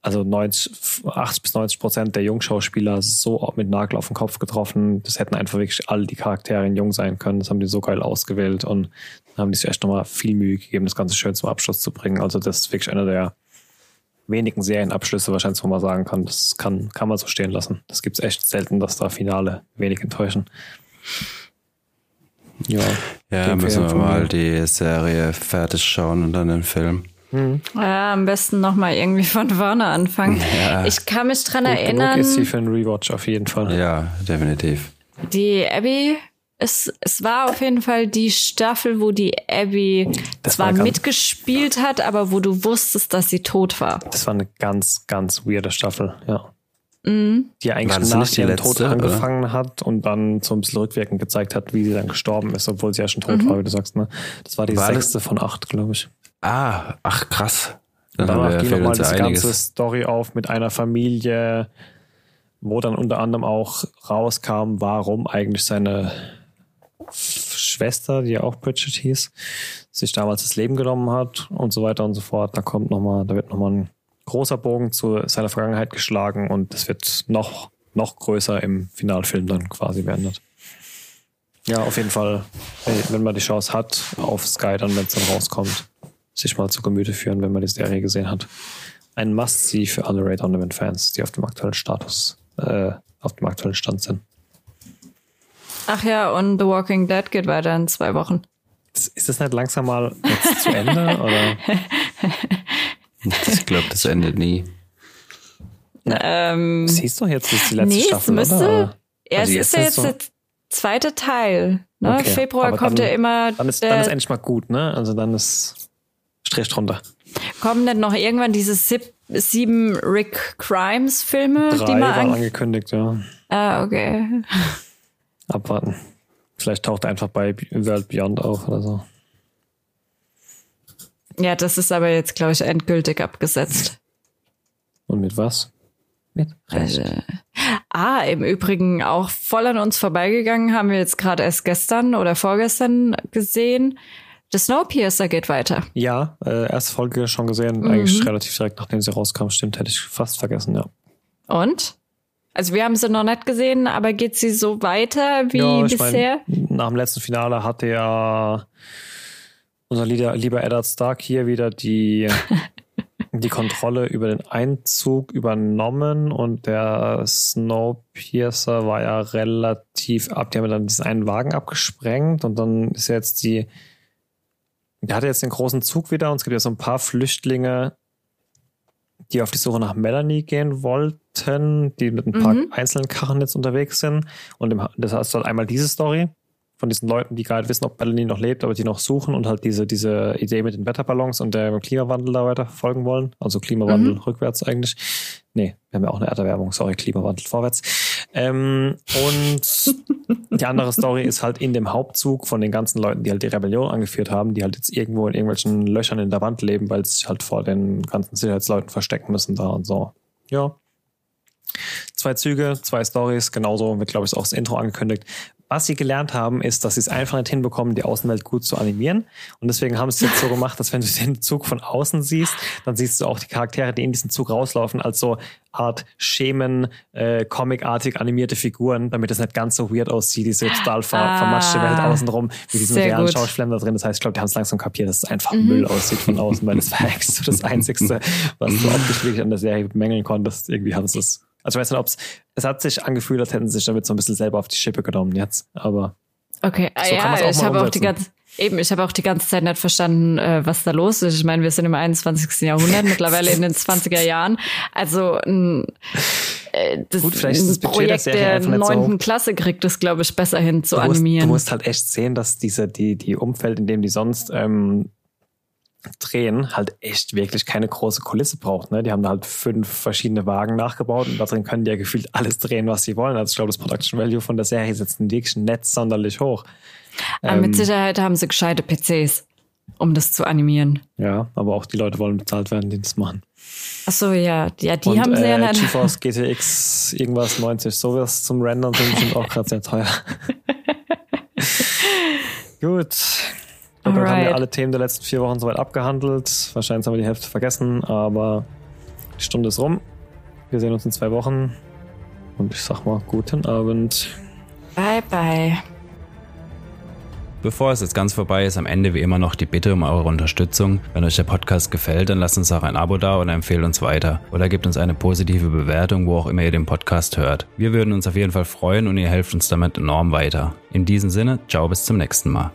Speaker 2: also 90, 80 bis 90 Prozent der Jungschauspieler so mit Nagel auf den Kopf getroffen. Das hätten einfach wirklich all die Charaktere jung sein können. Das haben die so geil ausgewählt und haben die sich echt nochmal viel Mühe gegeben, das Ganze schön zum Abschluss zu bringen. Also das ist wirklich einer der wenigen Serienabschlüsse, wahrscheinlich, wo man sagen kann, das kann, kann man so stehen lassen. Das gibt's echt selten, dass da Finale wenig enttäuschen. Ja,
Speaker 1: Ja, müssen wir mal
Speaker 2: mir.
Speaker 1: die Serie fertig schauen und dann den Film.
Speaker 3: Ja, am besten nochmal irgendwie von vorne anfangen. <laughs>
Speaker 1: Ja.
Speaker 3: Ich kann mich dran
Speaker 2: gut genug
Speaker 3: erinnern,
Speaker 2: ist sie für einen Rewatch auf jeden Fall.
Speaker 1: Ja, definitiv.
Speaker 3: die Abby, es, es war auf jeden Fall die Staffel, wo die Abby
Speaker 2: Das
Speaker 3: zwar
Speaker 2: war ganz-
Speaker 3: mitgespielt hat, aber wo du wusstest, dass sie tot war.
Speaker 2: Das war eine ganz, ganz weirde Staffel, ja.
Speaker 3: Mhm.
Speaker 2: Die
Speaker 1: War
Speaker 2: eigentlich
Speaker 1: das
Speaker 2: nach ihrem
Speaker 1: letzte,
Speaker 2: Tod
Speaker 1: oder?
Speaker 2: angefangen hat und dann so ein bisschen rückwirkend gezeigt hat, wie sie dann gestorben ist, obwohl sie ja schon tot war, wie du sagst. Ne? Das war die
Speaker 1: War das-
Speaker 2: sechste von acht, glaube ich.
Speaker 1: Ah, ach krass. Dann
Speaker 2: Danach
Speaker 1: wir
Speaker 2: ging nochmal
Speaker 1: ja
Speaker 2: diese
Speaker 1: einiges.
Speaker 2: ganze Story auf mit einer Familie, wo dann unter anderem auch rauskam, warum eigentlich seine Schwester, die auch Bridget hieß, sich damals das Leben genommen hat und so weiter und so fort. Da kommt noch mal, da wird nochmal ein großer Bogen zu seiner Vergangenheit geschlagen und es wird noch, noch größer im Finalfilm dann quasi beendet. Ja, auf jeden Fall, wenn- man die Chance hat, auf Sky dann, wenn es dann rauskommt, sich mal zu Gemüte führen, wenn man die Serie gesehen hat. Ein Must-See für alle Ray Donovan-Fans, die auf dem aktuellen Status, äh, auf dem aktuellen Stand sind.
Speaker 3: Ach ja, und The Walking Dead geht weiter in zwei Wochen.
Speaker 2: Ist, ist das nicht langsam mal jetzt zu Ende? Oder?
Speaker 1: Ich glaube, das endet nie.
Speaker 3: Ähm,
Speaker 2: Siehst du jetzt, das ist die letzte
Speaker 3: nee, es
Speaker 2: Staffel,
Speaker 3: müsste.
Speaker 2: oder?
Speaker 3: Ja,
Speaker 2: Also
Speaker 3: es
Speaker 2: jetzt
Speaker 3: ist ja jetzt
Speaker 2: so-
Speaker 3: der zweite Teil. Ne?
Speaker 2: Okay,
Speaker 3: Februar kommt
Speaker 2: dann-
Speaker 3: ja immer.
Speaker 2: Dann ist,
Speaker 3: der,
Speaker 2: dann ist endlich mal gut, ne? Also dann ist Strich drunter.
Speaker 3: kommen dann noch irgendwann diese sieb, sieben Rick Crimes Filme,
Speaker 2: Drei
Speaker 3: die man
Speaker 2: waren
Speaker 3: an
Speaker 2: angekündigt, ja.
Speaker 3: Ah, okay.
Speaker 2: Abwarten. Vielleicht taucht er einfach bei World Beyond auf oder so.
Speaker 3: Ja, das ist aber jetzt, glaube ich, endgültig abgesetzt.
Speaker 2: Und mit was? Mit Recht.
Speaker 3: Ah, im Übrigen auch voll an uns vorbeigegangen, haben wir jetzt gerade erst gestern oder vorgestern gesehen. The Snowpiercer geht weiter.
Speaker 2: Ja, äh, erste Folge schon gesehen, mhm. eigentlich relativ direkt nachdem sie rauskam. Stimmt, hätte ich fast vergessen, ja.
Speaker 3: Und? Also wir haben sie noch nicht gesehen, aber geht sie so weiter wie ja, bisher?
Speaker 2: Mein, nach dem letzten Finale hatte ja unser lieber, lieber Eddard Stark hier wieder die, <laughs> die Kontrolle über den Einzug übernommen und der Snowpiercer war ja relativ ab. Die haben dann diesen einen Wagen abgesprengt und dann ist jetzt die, der hatte jetzt den großen Zug wieder und es gibt ja so ein paar Flüchtlinge, die auf die Suche nach Melanie gehen wollten, die mit ein paar mhm. einzelnen Karren jetzt unterwegs sind. Und das heißt halt einmal diese Story von diesen Leuten, die gerade wissen, ob Melanie noch lebt, aber die noch suchen und halt diese, diese Idee mit den Wetterballons und der Klimawandel da weiter verfolgen wollen. Also Klimawandel mhm. rückwärts eigentlich. Nee, wir haben ja auch eine Erderwärmung, sorry, Klimawandel vorwärts. Ähm, und die andere Story ist halt in dem Hauptzug von den ganzen Leuten, die halt die Rebellion angeführt haben, die halt jetzt irgendwo in irgendwelchen Löchern in der Wand leben, weil sie sich halt vor den ganzen Sicherheitsleuten verstecken müssen da und so. Ja. Zwei Züge, zwei Stories, genauso wird, glaube ich, auch das Intro angekündigt. Was sie gelernt haben, ist, dass sie es einfach nicht hinbekommen, die Außenwelt gut zu animieren. Und deswegen haben sie es jetzt so gemacht, dass wenn du den Zug von außen siehst, dann siehst du auch die Charaktere, die in diesen Zug rauslaufen, als so Art Schemen, äh, comicartig animierte Figuren, damit es nicht ganz so weird aussieht, diese total ver ah, vermatschte Welt außenrum, mit diesen realen Schauspielern da drin. Das heißt, ich glaube, die haben es langsam kapiert, dass es einfach mhm. Müll aussieht von außen, weil das war eigentlich so das Einzigste, was du optisch wirklich an der Serie bemängeln konntest. Irgendwie haben sie es also ich weiß nicht, ob es, es hat sich angefühlt, als hätten sie sich damit so ein bisschen selber auf die Schippe genommen jetzt, aber.
Speaker 3: Okay, so ja, ich habe auch die ganze, eben, ich habe auch die ganze Zeit nicht verstanden, äh, was da los ist. Ich meine, wir sind im 21. Jahrhundert, <laughs> mittlerweile in den 20er Jahren. Also ein, äh, das, Gut, vielleicht ist das Projekt der neunten so Klasse kriegt das, glaube ich, besser hin zu
Speaker 2: du
Speaker 3: musst, animieren.
Speaker 2: Du musst halt echt sehen, dass diese, die, die Umfeld, in dem die sonst ähm, drehen, halt echt wirklich keine große Kulisse braucht. Ne? Die haben da halt fünf verschiedene Wagen nachgebaut und da drin können die ja gefühlt alles drehen, was sie wollen. Also ich glaube, das Production Value von der Serie ist jetzt wirklich nicht sonderlich hoch.
Speaker 3: Aber ähm, mit Sicherheit haben sie gescheite PCs, um das zu animieren.
Speaker 2: Ja, aber auch die Leute wollen bezahlt werden, die das machen.
Speaker 3: Ach so, ja, ja, die und, haben sie
Speaker 2: äh,
Speaker 3: ja nicht.
Speaker 2: GeForce <laughs> GTX irgendwas 90, sowas zum Rendern sind auch gerade sehr teuer. <laughs> Gut. Alright. Dann haben wir alle Themen der letzten vier Wochen soweit abgehandelt. Wahrscheinlich haben wir die Hälfte vergessen, aber die Stunde ist rum. Wir sehen uns in zwei Wochen. Und ich sag mal, guten Abend.
Speaker 3: Bye, bye.
Speaker 1: Bevor es jetzt ganz vorbei ist, am Ende wie immer noch die Bitte um eure Unterstützung. Wenn euch der Podcast gefällt, dann lasst uns auch ein Abo da oder empfehlt uns weiter. Oder gebt uns eine positive Bewertung, wo auch immer ihr den Podcast hört. Wir würden uns auf jeden Fall freuen und ihr helft uns damit enorm weiter. In diesem Sinne, ciao bis zum nächsten Mal.